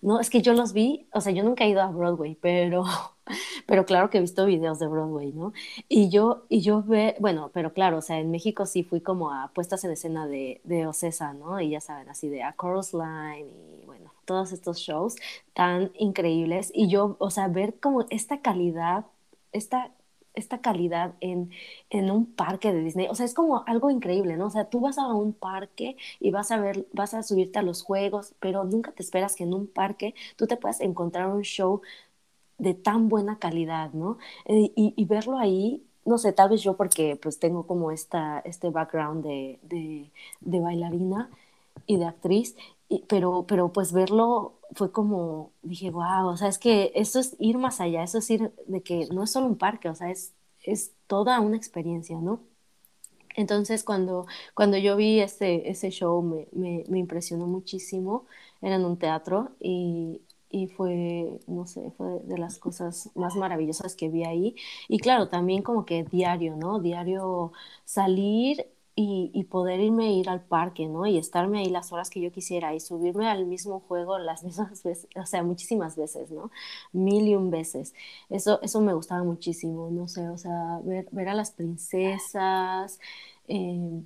No, es que yo los vi, o sea, yo nunca he ido a Broadway, pero pero claro que he visto videos de Broadway, ¿no? Y yo, y yo ve, bueno, pero claro, o sea, en México sí fui como a puestas en escena de, de Ocesa, ¿no? Y ya saben, así de A Chorus Line y bueno, todos estos shows tan increíbles. Y yo, o sea, ver como esta calidad, esta esta calidad en, en, un parque de Disney. O sea, es como algo increíble, ¿no? O sea, tú vas a un parque y vas a ver, vas a subirte a los juegos, pero nunca te esperas que en un parque tú te puedas encontrar un show de tan buena calidad, ¿no? Eh, y, y, verlo ahí, no sé, tal vez yo porque pues tengo como esta, este background de, de, de bailarina y de actriz, pero, pero pues verlo fue como, dije, wow, o sea, es que eso es ir más allá, eso es ir de que no es solo un parque, o sea, es, es toda una experiencia, ¿no? Entonces, cuando, cuando yo vi ese, ese show, me, me, me impresionó muchísimo, era en un teatro y, y fue, no sé, fue de las cosas más maravillosas que vi ahí. Y claro, también como que diario, ¿no? Diario salir y, y, poder irme a ir al parque, ¿no? Y estarme ahí las horas que yo quisiera y subirme al mismo juego las mismas veces, o sea, muchísimas veces, ¿no? Mil y un veces. Eso, eso me gustaba muchísimo, no sé, o sea, ver, ver a las princesas. Eh,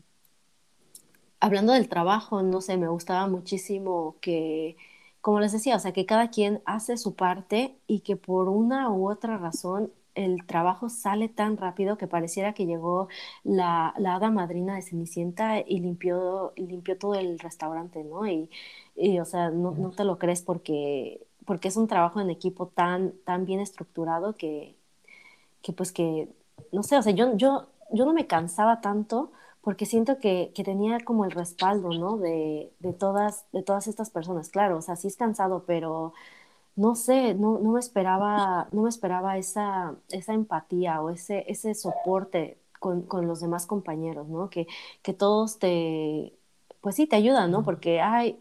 hablando del trabajo, no sé, me gustaba muchísimo que como les decía, o sea, que cada quien hace su parte y que por una u otra razón el trabajo sale tan rápido que pareciera que llegó la, la hada madrina de Cenicienta y limpió, limpió todo el restaurante, ¿no? Y, y o sea, no, no, te lo crees porque, porque es un trabajo en equipo tan, tan bien estructurado que, que pues que, no sé, o sea, yo, yo, yo no me cansaba tanto porque siento que, que, tenía como el respaldo, ¿no? De, de, todas, de todas estas personas. Claro, o sea, sí es cansado, pero no sé, no, no me esperaba, no me esperaba esa, esa empatía o ese, ese soporte con, con los demás compañeros, ¿no? Que, que todos te, pues sí, te ayudan, ¿no? Porque, ay,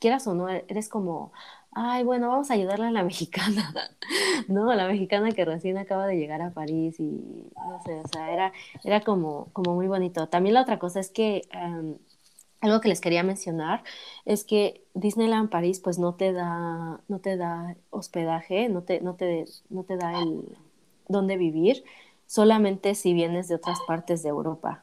quieras o no, eres como, ay, bueno, vamos a ayudarle a la mexicana, ¿no? La mexicana que recién acaba de llegar a París y no sé, o sea, era, era como, como muy bonito. También la otra cosa es que um, algo que les quería mencionar es que Disneyland París pues no te da, no te da hospedaje, no te, no te, no te da el dónde vivir, solamente si vienes de otras partes de Europa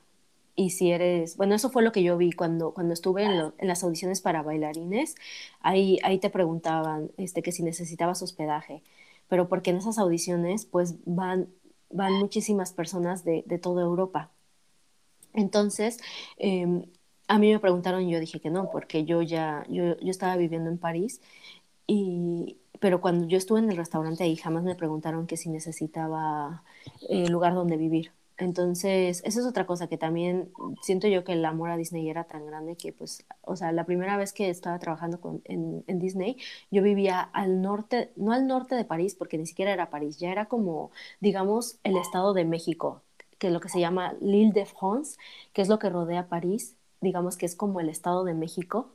y si eres, bueno, eso fue lo que yo vi cuando, cuando estuve en, las audiciones para bailarines, ahí, ahí te preguntaban este, que si necesitabas hospedaje, pero porque en esas audiciones pues van, van muchísimas personas de, de toda Europa. Entonces, eh, a mí me preguntaron y yo dije que no, porque yo ya, yo, yo estaba viviendo en París y, pero cuando yo estuve en el restaurante ahí jamás me preguntaron que si necesitaba eh, lugar donde vivir. Entonces, esa es otra cosa que también siento yo que el amor a Disney era tan grande que, pues, o sea, la primera vez que estaba trabajando con, en, en, Disney, yo vivía al norte, no al norte de París, porque ni siquiera era París, ya era como, digamos, el Estado de México, que es lo que se llama l'Île de France, que es lo que rodea París, digamos que es como el Estado de México.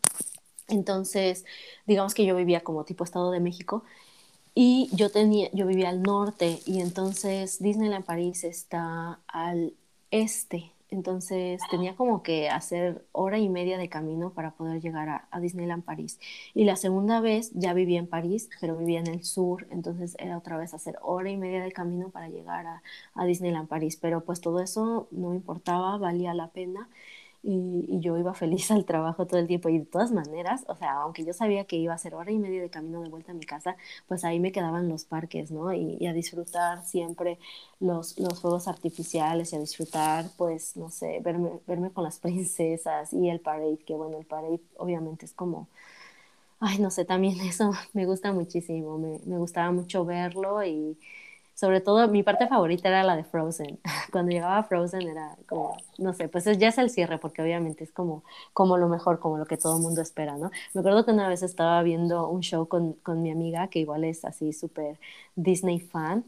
Entonces, digamos que yo vivía como tipo Estado de México y yo, tenía, yo vivía al norte y entonces Disneyland París está al este. Entonces tenía como que hacer hora y media de camino para poder llegar a, Disneyland París. Y la segunda vez ya vivía en París, pero vivía en el sur, entonces era otra vez hacer hora y media de camino para llegar a, a Disneyland París. Pero pues todo eso no me importaba, valía la pena y, y, yo iba feliz al trabajo todo el tiempo y de todas maneras, o sea, aunque yo sabía que iba a ser hora y media de camino de vuelta a mi casa, pues ahí me quedaban los parques, ¿no? Y, y a disfrutar siempre los, los fuegos artificiales y a disfrutar, pues, no sé, verme, verme con las princesas y el parade, que bueno, el parade obviamente es como... Ay, no sé, también eso me gusta muchísimo, me, me gustaba mucho verlo y, sobre todo mi parte favorita era la de Frozen. Cuando llegaba Frozen era como, no sé, pues ya es el cierre porque obviamente es como, como lo mejor, como lo que todo el mundo espera, ¿no? Me acuerdo que una vez estaba viendo un show con, con mi amiga que igual es así súper Disney fan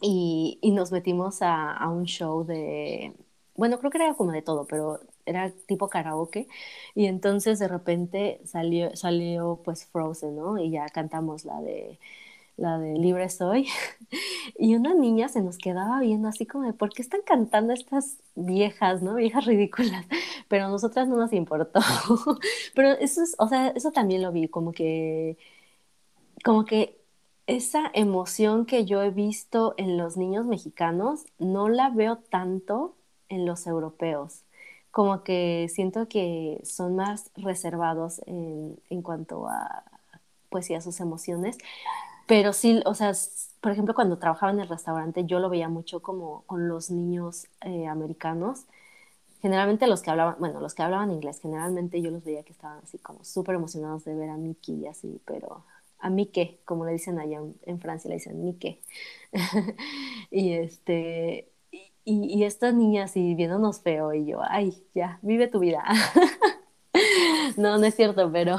y, y nos metimos a, a, un show de, bueno, creo que era como de todo, pero era tipo karaoke y entonces de repente salió, salió pues Frozen, ¿no? Y ya cantamos la de la de Libre Soy, y una niña se nos quedaba viendo así como de, ¿por qué están cantando estas viejas, ¿no? Viejas ridículas, pero a nosotras no nos importó. pero eso es, o sea, eso también lo vi, como que, como que esa emoción que yo he visto en los niños mexicanos, no la veo tanto en los europeos. Como que siento que son más reservados en, en cuanto a, pues, a sus emociones. Pero sí, o sea, por ejemplo, cuando trabajaba en el restaurante, yo lo veía mucho como con los niños eh, americanos. Generalmente los que hablaban, bueno, los que hablaban inglés, generalmente yo los veía que estaban así como súper emocionados de ver a Mickey y así, pero a Mickey, como le dicen allá en, Francia, le dicen Mickey. y este, y, y, estas niñas así viéndonos feo y yo, ay, ya, vive tu vida. no, no es cierto, pero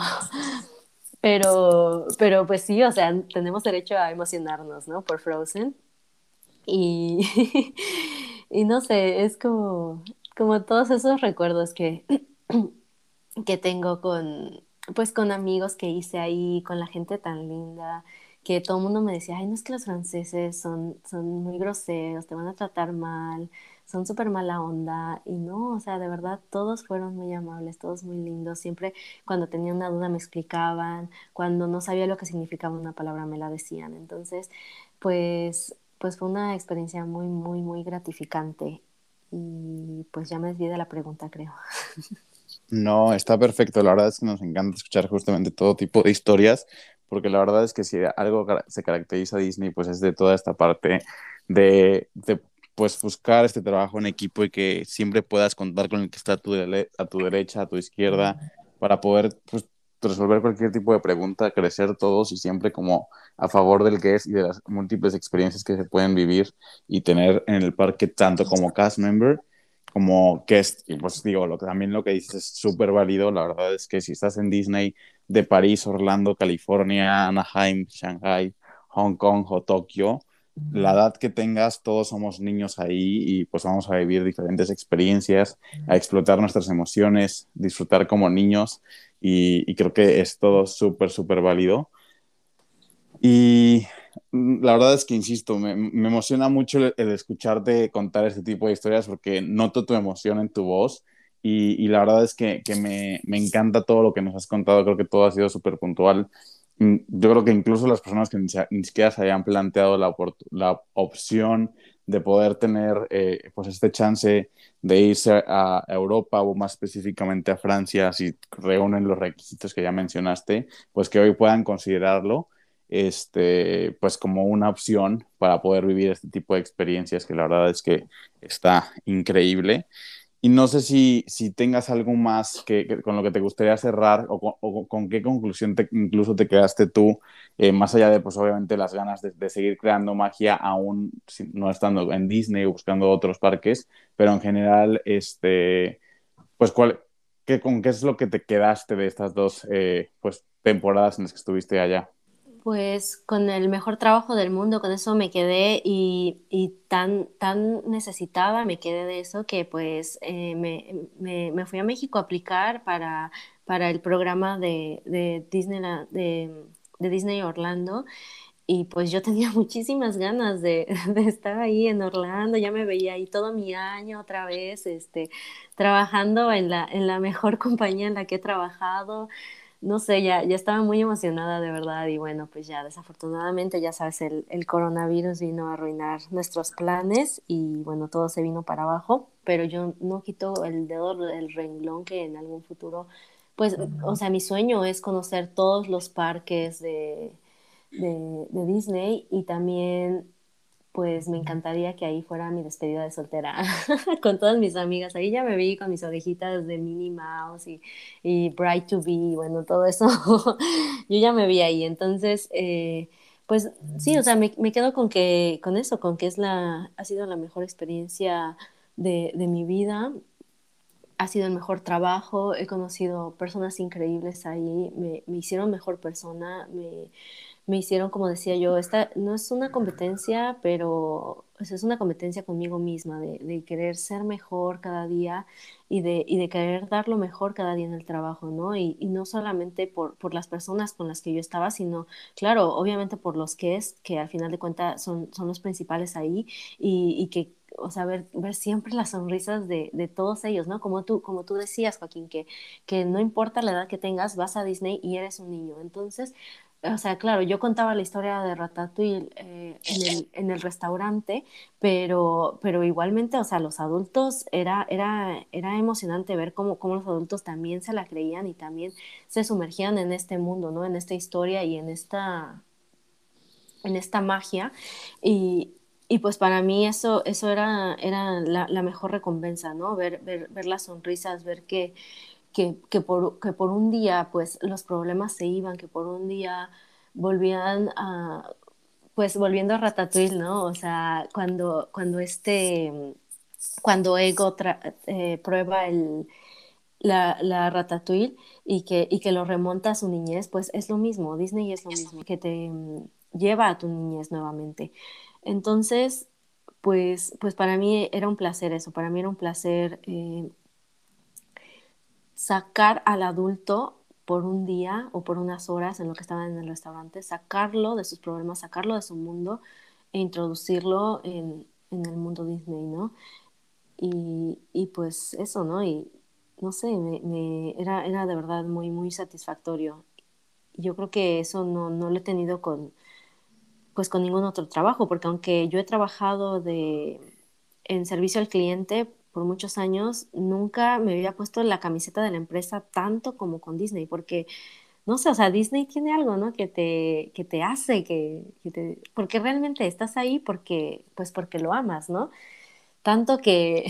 pero, pero pues sí, o sea, tenemos derecho a emocionarnos, ¿no? Por Frozen. Y, y no sé, es como, como todos esos recuerdos que, que tengo con, pues con amigos que hice ahí, con la gente tan linda, que todo el mundo me decía, ay, no es que los franceses son, son muy groseros, te van a tratar mal, son súper mala onda y no, o sea, de verdad todos fueron muy amables, todos muy lindos, siempre cuando tenía una duda me explicaban, cuando no sabía lo que significaba una palabra me la decían, entonces, pues, pues fue una experiencia muy, muy, muy gratificante y pues ya me desvié de la pregunta, creo.
No, está perfecto. La verdad es que nos encanta escuchar justamente todo tipo de historias, porque la verdad es que si algo se caracteriza a Disney, pues es de toda esta parte de, de pues buscar este trabajo en equipo y que siempre puedas contar con el que está a tu, a tu derecha, a tu izquierda, para poder pues, resolver cualquier tipo de pregunta, crecer todos y siempre como a favor del que es y de las múltiples experiencias que se pueden vivir y tener en el parque tanto como cast member como guest. Y pues digo, lo que, también lo que dices es súper válido. La verdad es que si estás en Disney de París, Orlando, California, Anaheim, Shanghai, Hong Kong o Tokio, la edad que tengas, todos somos niños ahí y pues vamos a vivir diferentes experiencias, a explotar nuestras emociones, disfrutar como niños y, creo que es todo súper, súper válido. Y la verdad es que, insisto, me, emociona mucho el, escucharte contar este tipo de historias porque noto tu emoción en tu voz y, la verdad es que, me, me, encanta todo lo que nos has contado, creo que todo ha sido súper puntual yo creo que incluso las personas que ni, siquiera se hayan planteado la, la opción de poder tener eh, pues este chance de irse a Europa o más específicamente a Francia, si reúnen los requisitos que ya mencionaste, pues que hoy puedan considerarlo este, pues como una opción para poder vivir este tipo de experiencias que la verdad es que está increíble. Y no sé si, si tengas algo más que, con lo que te gustaría cerrar o con, qué conclusión te, incluso te quedaste tú, eh, más allá de, pues obviamente, las ganas de, seguir creando magia aún no estando en Disney o buscando otros parques, pero en general, este, pues, ¿cuál, qué, ¿con qué es lo que te quedaste de estas dos eh, pues, temporadas en las que estuviste allá?
Pues con el mejor trabajo del mundo, con eso me quedé y, tan, tan necesitada me quedé de eso que pues eh, me, fui a México a aplicar para, para el programa de, de, Disney, de, Disney Orlando. Y pues yo tenía muchísimas ganas de, de, estar ahí en Orlando, ya me veía ahí todo mi año otra vez, este, trabajando en la, en la mejor compañía en la que he trabajado no sé, ya, ya estaba muy emocionada de verdad y bueno, pues ya desafortunadamente, ya sabes, el, el, coronavirus vino a arruinar nuestros planes y bueno, todo se vino para abajo, pero yo no quito el dedo del renglón que en algún futuro, pues, o sea, mi sueño es conocer todos los parques de, de, de Disney y también pues me encantaría que ahí fuera mi despedida de soltera con todas mis amigas. Ahí ya me vi con mis orejitas de Minnie Mouse y, y Bright to Be, bueno, todo eso. Yo ya me vi ahí. Entonces, eh, pues sí, o sea, me, me, quedo con que, con eso, con que es la, ha sido la mejor experiencia de, de mi vida. Ha sido el mejor trabajo, he conocido personas increíbles ahí, me, me hicieron mejor persona, me, me hicieron, como decía yo, esta no es una competencia, pero es una competencia conmigo misma, de, querer ser mejor cada día y de, y de querer dar lo mejor cada día en el trabajo, ¿no? Y, no solamente por, por, las personas con las que yo estaba, sino, claro, obviamente por los que es, que al final de cuentas son, son los principales ahí y, y que o sea, ver, ver, siempre las sonrisas de, de, todos ellos, ¿no? Como tú, como tú decías, Joaquín, que, que no importa la edad que tengas, vas a Disney y eres un niño. Entonces, o sea, claro, yo contaba la historia de Ratatouille eh, en, el, en, el, restaurante, pero, pero igualmente, o sea, los adultos, era, era, era emocionante ver cómo, cómo, los adultos también se la creían y también se sumergían en este mundo, ¿no? En esta historia y en esta, en esta magia. Y, y pues para mí eso, eso era, era la, la mejor recompensa, ¿no? Ver, ver, ver las sonrisas, ver que que, por, que por un día pues los problemas se iban, que por un día volvían a, pues volviendo a Ratatouille, ¿no? O sea, cuando, cuando este, cuando Ego eh, prueba el, la, la, Ratatouille y que, y que lo remonta a su niñez, pues es lo mismo, Disney es lo mismo, que te mm, lleva a tu niñez nuevamente. Entonces, pues, pues para mí era un placer eso, para mí era un placer eh, sacar al adulto por un día o por unas horas en lo que estaba en el restaurante, sacarlo de sus problemas, sacarlo de su mundo e introducirlo en, en el mundo Disney, ¿no? Y, y, pues eso, ¿no? Y no sé, me, era, era de verdad muy, muy satisfactorio. Yo creo que eso no, no lo he tenido con, pues con ningún otro trabajo, porque aunque yo he trabajado de, en servicio al cliente, por muchos años, nunca me había puesto la camiseta de la empresa tanto como con Disney, porque, no sé, o sea, Disney tiene algo, ¿no? Que te, que te hace, que, porque realmente estás ahí porque, pues porque lo amas, ¿no? Tanto que,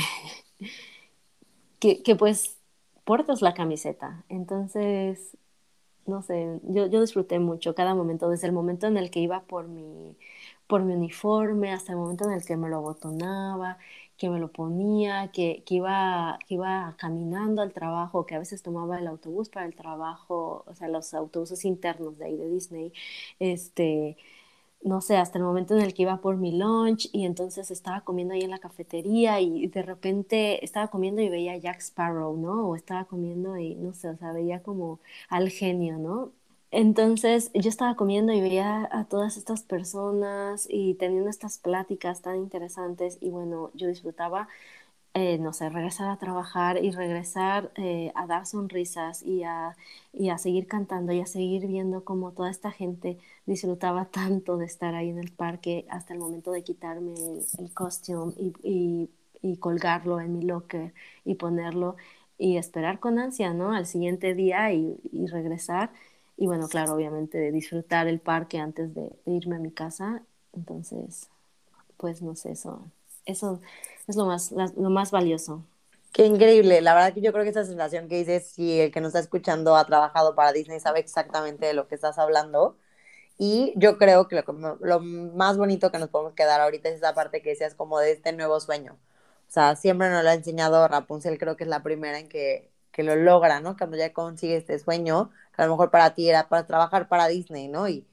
que, que pues portas la camiseta. Entonces, no sé, yo, yo disfruté mucho cada momento, desde el momento en el que iba por mi, por mi uniforme hasta el momento en el que me lo abotonaba que me lo ponía, que, que, iba, que iba caminando al trabajo, que a veces tomaba el autobús para el trabajo, o sea, los autobuses internos de ahí de Disney, este, no sé, hasta el momento en el que iba por mi lunch y entonces estaba comiendo ahí en la cafetería y de repente estaba comiendo y veía a Jack Sparrow, ¿no? O estaba comiendo y no sé, o sea, veía como al genio, ¿no? Entonces yo estaba comiendo y veía a todas estas personas y teniendo estas pláticas tan interesantes y bueno, yo disfrutaba, eh, no sé, regresar a trabajar y regresar eh, a dar sonrisas y a, y a seguir cantando y a seguir viendo cómo toda esta gente disfrutaba tanto de estar ahí en el parque hasta el momento de quitarme el, costume y, y, y colgarlo en mi locker y ponerlo y esperar con ansia, ¿no? Al siguiente día y, y regresar y bueno, claro, obviamente de disfrutar el parque antes de, irme a mi casa. Entonces, pues no sé, eso, eso es lo más, lo más valioso.
Qué increíble, la verdad que yo creo que esa sensación que dices, si el que nos está escuchando ha trabajado para Disney sabe exactamente de lo que estás hablando. Y yo creo que lo, lo más bonito que nos podemos quedar ahorita es esa parte que decías como de este nuevo sueño. O sea, siempre nos lo ha enseñado Rapunzel, creo que es la primera en que, que lo logra, ¿no? Cuando ya consigue este sueño, a lo mejor para ti era para trabajar para Disney, ¿no? Y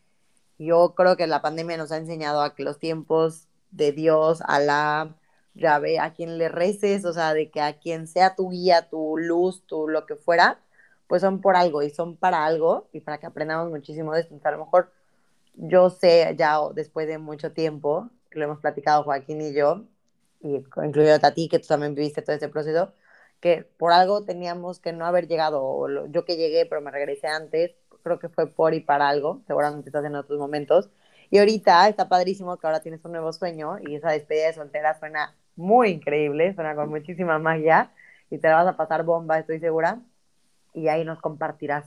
yo creo que la pandemia nos ha enseñado a que los tiempos de Dios, a la llave, a quien le reces, o sea, de que a quien sea tu guía, tu luz, tu lo que fuera, pues son por algo y son para algo y para que aprendamos muchísimo de esto. a lo mejor yo sé ya después de mucho tiempo, lo hemos platicado Joaquín y yo, y incluido a ti, que tú también viviste todo ese proceso, que por algo teníamos que no haber llegado, yo que llegué pero me regresé antes, creo que fue por y para algo, seguramente estás en otros momentos. Y ahorita está padrísimo que ahora tienes un nuevo sueño y esa despedida de soltera suena muy increíble, suena con muchísima magia y te la vas a pasar bomba, estoy segura. Y ahí nos compartirás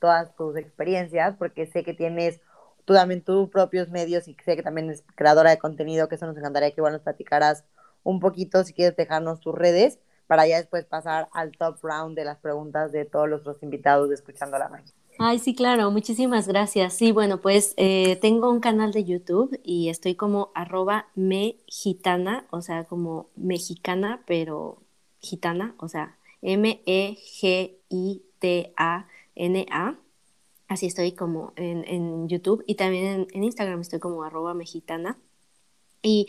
todas tus experiencias porque sé que tienes tú también tus propios medios y sé que también eres creadora de contenido, que eso nos encantaría que igual nos platicaras un poquito si quieres dejarnos tus redes para ya después pasar al top round de las preguntas de todos los otros invitados de Escuchando la Magia.
Ay, sí, claro, muchísimas gracias. Sí, bueno, pues eh, tengo un canal de YouTube y estoy como arroba mexitana, o sea, como mexicana, pero gitana, o sea, M-E-G-I-T-A-N-A. Así estoy como en, YouTube y también en, en Instagram estoy como arroba. Y,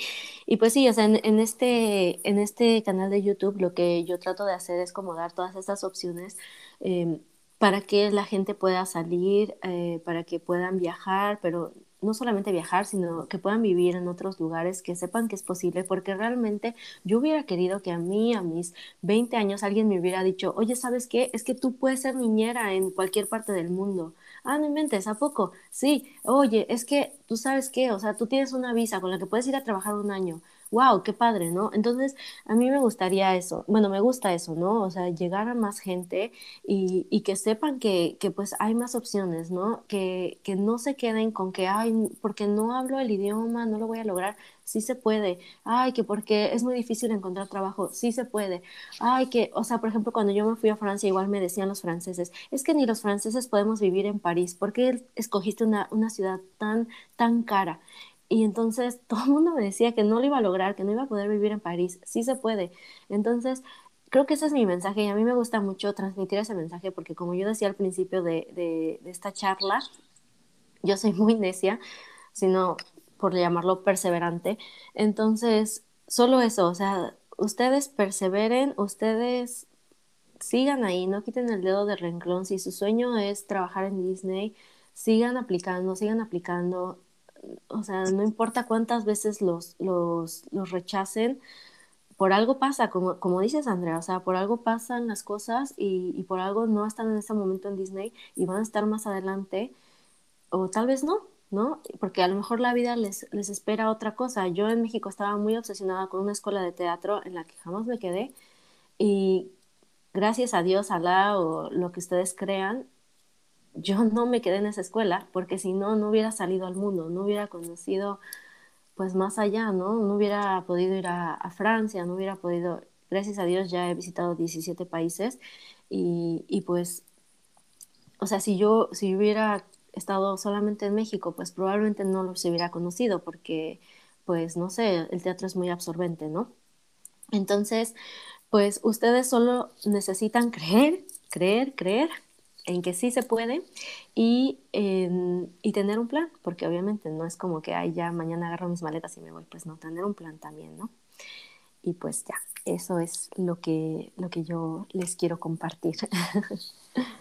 y, pues sí, o sea, en, este, en este canal de YouTube lo que yo trato de hacer es como dar todas estas opciones em, para que la gente pueda salir, eh, para que puedan viajar, pero no solamente viajar, sino que puedan vivir en otros lugares, que sepan que es posible, porque realmente yo hubiera querido que a mí, a mis 20 años, alguien me hubiera dicho, oye, ¿sabes qué? Es que tú puedes ser niñera en cualquier parte del mundo Ah, no inventes, ¿a poco? Sí, oye, es que tú sabes qué, o sea, tú tienes una visa con la que puedes ir a trabajar un año wow, qué padre, ¿no? Entonces, a mí me gustaría eso, bueno, me gusta eso, ¿no? O sea, llegar a más gente y, y que sepan que, que, pues hay más opciones, ¿no? Que, que no se queden con que, ay, porque no hablo el idioma, no lo voy a lograr, sí se puede, ay, que porque es muy difícil encontrar trabajo, sí se puede, ay, que, o sea, por ejemplo, cuando yo me fui a Francia, igual me decían los franceses, es que ni los franceses podemos vivir en París, ¿por qué escogiste una, una ciudad tan, tan cara? Y entonces todo el mundo me decía que no lo iba a lograr, que no iba a poder vivir en París. Sí se puede. Entonces, creo que ese es mi mensaje y a mí me gusta mucho transmitir ese mensaje porque como yo decía al principio de, de, esta charla, yo soy muy necia, sino por llamarlo perseverante. Entonces, solo eso, o sea, ustedes perseveren, ustedes sigan ahí, no quiten el dedo de renglón. Si su sueño es trabajar en Disney, sigan aplicando, sigan aplicando o sea, no importa cuántas veces los, los, los rechacen, por algo pasa, como, como dices Andrea, o sea, por algo pasan las cosas y, y, por algo no están en este momento en Disney y van a estar más adelante, o tal vez no, ¿no? Porque a lo mejor la vida les, les espera otra cosa. Yo en México estaba muy obsesionada con una escuela de teatro en la que jamás me quedé y gracias a Dios, Alá o lo que ustedes crean, yo no me quedé en esa escuela porque si no, no hubiera salido al mundo, no hubiera conocido pues más allá, ¿no? No hubiera podido ir a, Francia, no hubiera podido, gracias a Dios ya he visitado 17 países y, y, pues, o sea, si yo, si hubiera estado solamente en México, pues probablemente no los hubiera conocido porque, pues, no sé, el teatro es muy absorbente, ¿no? Entonces, pues ustedes solo necesitan creer, creer, creer en que sí se puede y, y, tener un plan, porque obviamente no es como que, ay, ya mañana agarro mis maletas y me voy, pues no, tener un plan también, ¿no? Y pues ya, eso es lo que, lo que yo les quiero compartir.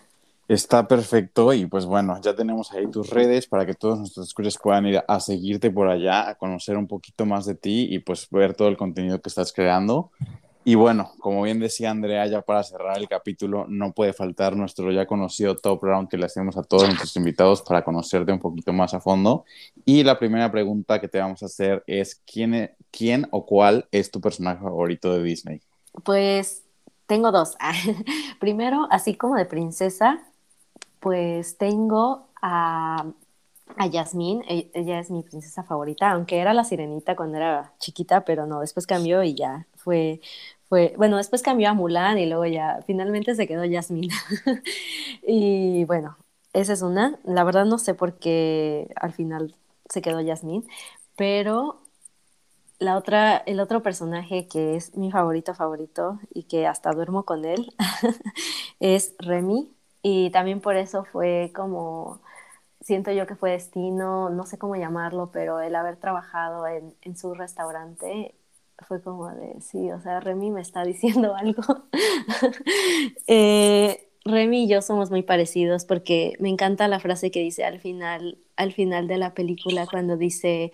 Está perfecto y pues bueno, ya tenemos ahí tus redes para que todos nuestros escuchas puedan ir a seguirte por allá, a conocer un poquito más de ti y pues ver todo el contenido que estás creando. Y bueno, como bien decía Andrea, ya para cerrar el capítulo, no puede faltar nuestro ya conocido top round que le hacemos a todos nuestros invitados para conocerte un poquito más a fondo. Y la primera pregunta que te vamos a hacer es, ¿quién, e-, quién o cuál es tu personaje favorito de Disney?
Pues tengo dos. Primero, así como de princesa, pues tengo a, a Yasmín, e-, ella es mi princesa favorita, aunque era la sirenita cuando era chiquita, pero no, después cambió y ya fue, fue, bueno, después cambió a Mulan y luego ya finalmente se quedó Yasmín. y bueno, esa es una. La verdad no sé por qué al final se quedó Yasmín, pero la otra, el otro personaje que es mi favorito favorito y que hasta duermo con él es Remy y también por eso fue como siento yo que fue destino, no sé cómo llamarlo, pero el haber trabajado en, en su restaurante fue como de, sí, o sea, Remy me está diciendo algo. eh, Remy y yo somos muy parecidos porque me encanta la frase que dice al final, al final de la película cuando dice,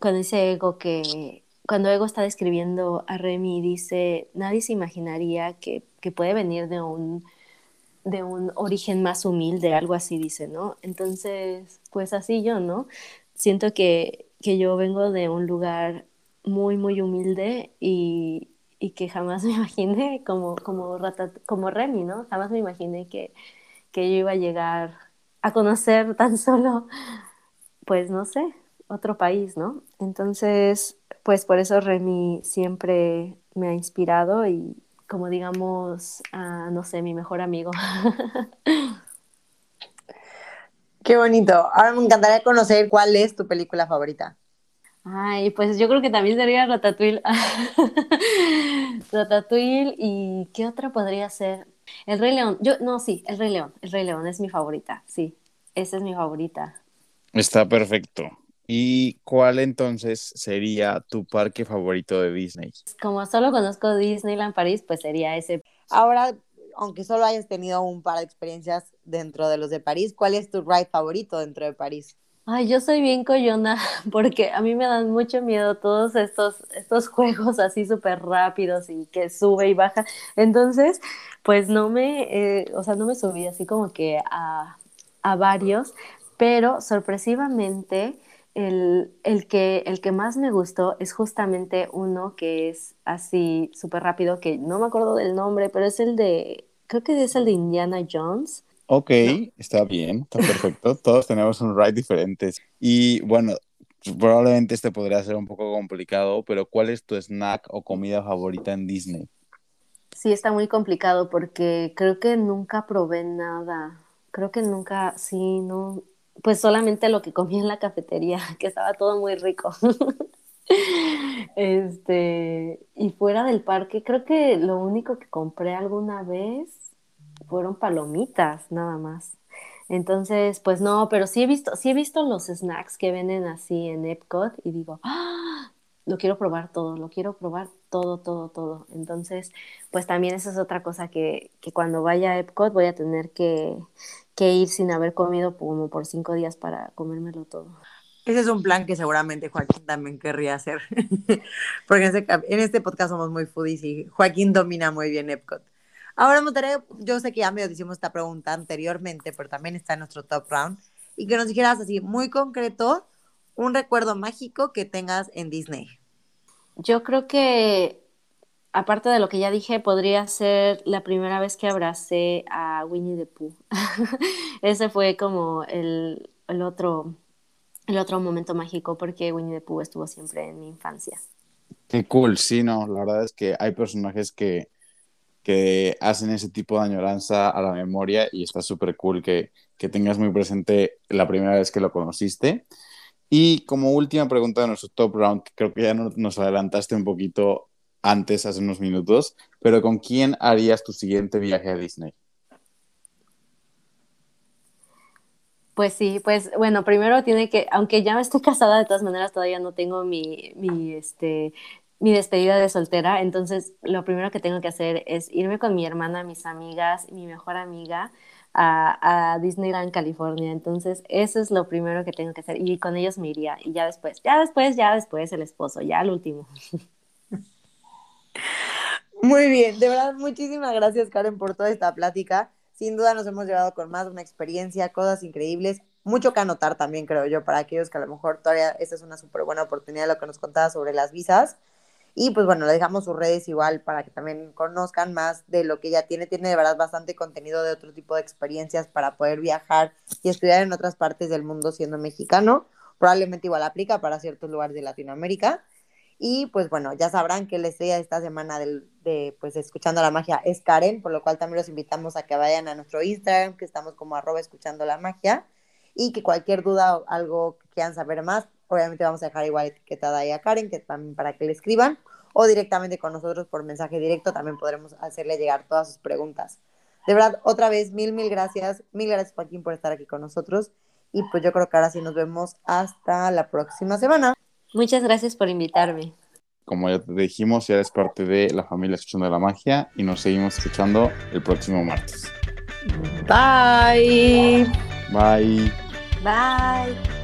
cuando dice Ego que, cuando Ego está describiendo a Remy, dice, nadie se imaginaría que, que puede venir de un, de un origen más humilde, algo así dice, ¿no? Entonces, pues así yo, ¿no? Siento que, que yo vengo de un lugar muy, muy humilde y, y que jamás me imaginé como, como, como Remy, ¿no? Jamás me imaginé que, que yo iba a llegar a conocer tan solo, pues no sé, otro país, ¿no? Entonces, pues por eso Remy siempre me ha inspirado y como digamos, no sé, mi mejor amigo.
Qué bonito. Ahora me encantaría conocer cuál es tu película favorita.
Ay, pues yo creo que también sería Ratatouille. Ratatouille y ¿qué otra podría ser? El Rey León. Yo, no, sí, El Rey León. El Rey León es mi favorita, sí. Esa es mi favorita.
Está perfecto. ¿Y cuál entonces sería tu parque favorito de Disney?
Como solo conozco Disneyland París, pues sería ese.
Ahora, aunque solo hayas tenido un par de experiencias dentro de los de París, ¿cuál es tu ride favorito dentro de París?
Ay, yo soy bien coyona porque a mí me dan mucho miedo todos estos, estos juegos así súper rápidos y que sube y baja. Entonces, pues no me, eh, o sea, no me subí así como que a, a varios, pero sorpresivamente el, el, que, el que más me gustó es justamente uno que es así súper rápido, que no me acuerdo del nombre, pero es el de, creo que es el de Indiana Jones.
Ok, está bien, está perfecto. Todos tenemos un ride diferentes. Y bueno, probablemente este podría ser un poco complicado, pero ¿cuál es tu snack o comida favorita en Disney?
Sí, está muy complicado porque creo que nunca probé nada. Creo que nunca, sí, no, pues solamente lo que comí en la cafetería, que estaba todo muy rico. este, y fuera del parque, creo que lo único que compré alguna vez fueron palomitas, nada más. Entonces, pues no, pero sí he visto, sí he visto los snacks que venden así en Epcot y digo, ¡ah! Lo quiero probar todo, lo quiero probar todo, todo, todo. Entonces, pues también esa es otra cosa que, que cuando vaya a Epcot voy a tener que, que ir sin haber comido como por cinco días para comérmelo todo.
Ese es un plan que seguramente Joaquín también querría hacer, porque en este, en este, podcast somos muy foodies y Joaquín domina muy bien Epcot. Ahora, Monterrey, yo sé que ya me hicimos esta pregunta anteriormente, pero también está en nuestro top round, y que nos dijeras así, muy concreto, un recuerdo mágico que tengas en Disney.
Yo creo que aparte de lo que ya dije, podría ser la primera vez que abracé a Winnie the Pooh. Ese fue como el, el, otro, el otro momento mágico porque Winnie the Pooh estuvo siempre en mi infancia.
Qué cool, sí, no, la verdad es que hay personajes que, hacen ese tipo de añoranza a la memoria y está súper cool que, que tengas muy presente la primera vez que lo conociste. Y como última pregunta de nuestro top round, creo que ya nos adelantaste un poquito antes, hace unos minutos, pero ¿con quién harías tu siguiente viaje a Disney?
Pues sí, pues bueno, primero tiene que, aunque ya estoy casada, de todas maneras todavía no tengo mi, mi, este, mi despedida de soltera, entonces lo primero que tengo que hacer es irme con mi hermana, mis amigas, mi mejor amiga a, Disneyland, California. Entonces, eso es lo primero que tengo que hacer y con ellos me iría y ya después, ya después, ya después el esposo, ya el último.
Muy bien, de verdad, muchísimas gracias Karen por toda esta plática. Sin duda nos hemos llevado con más una experiencia, cosas increíbles, mucho que anotar también creo yo para aquellos que a lo mejor todavía esta es una súper buena oportunidad lo que nos contaba sobre las visas. Y pues bueno, le dejamos sus redes igual para que también conozcan más de lo que ella tiene. Tiene de verdad bastante contenido de otro tipo de experiencias para poder viajar y estudiar en otras partes del mundo siendo mexicano. Probablemente igual aplica para ciertos lugares de Latinoamérica. Y pues bueno, ya sabrán que la estrella de esta semana de, pues escuchando la magia es Karen, por lo cual también los invitamos a que vayan a nuestro Instagram, que estamos como arroba escuchando la magia, y que cualquier duda o algo que quieran saber más, obviamente vamos a dejar igual etiquetada ahí a Karen, que también para que le escriban, o directamente con nosotros por mensaje directo, también podremos hacerle llegar todas sus preguntas. De verdad, otra vez, mil, mil gracias. Mil gracias, Joaquín, por estar aquí con nosotros. Y pues yo creo que ahora sí nos vemos hasta la próxima semana.
Muchas gracias por invitarme.
Como ya te dijimos, ya eres parte de la familia Escuchando la Magia y nos seguimos escuchando el próximo martes.
Bye.
Bye.
Bye.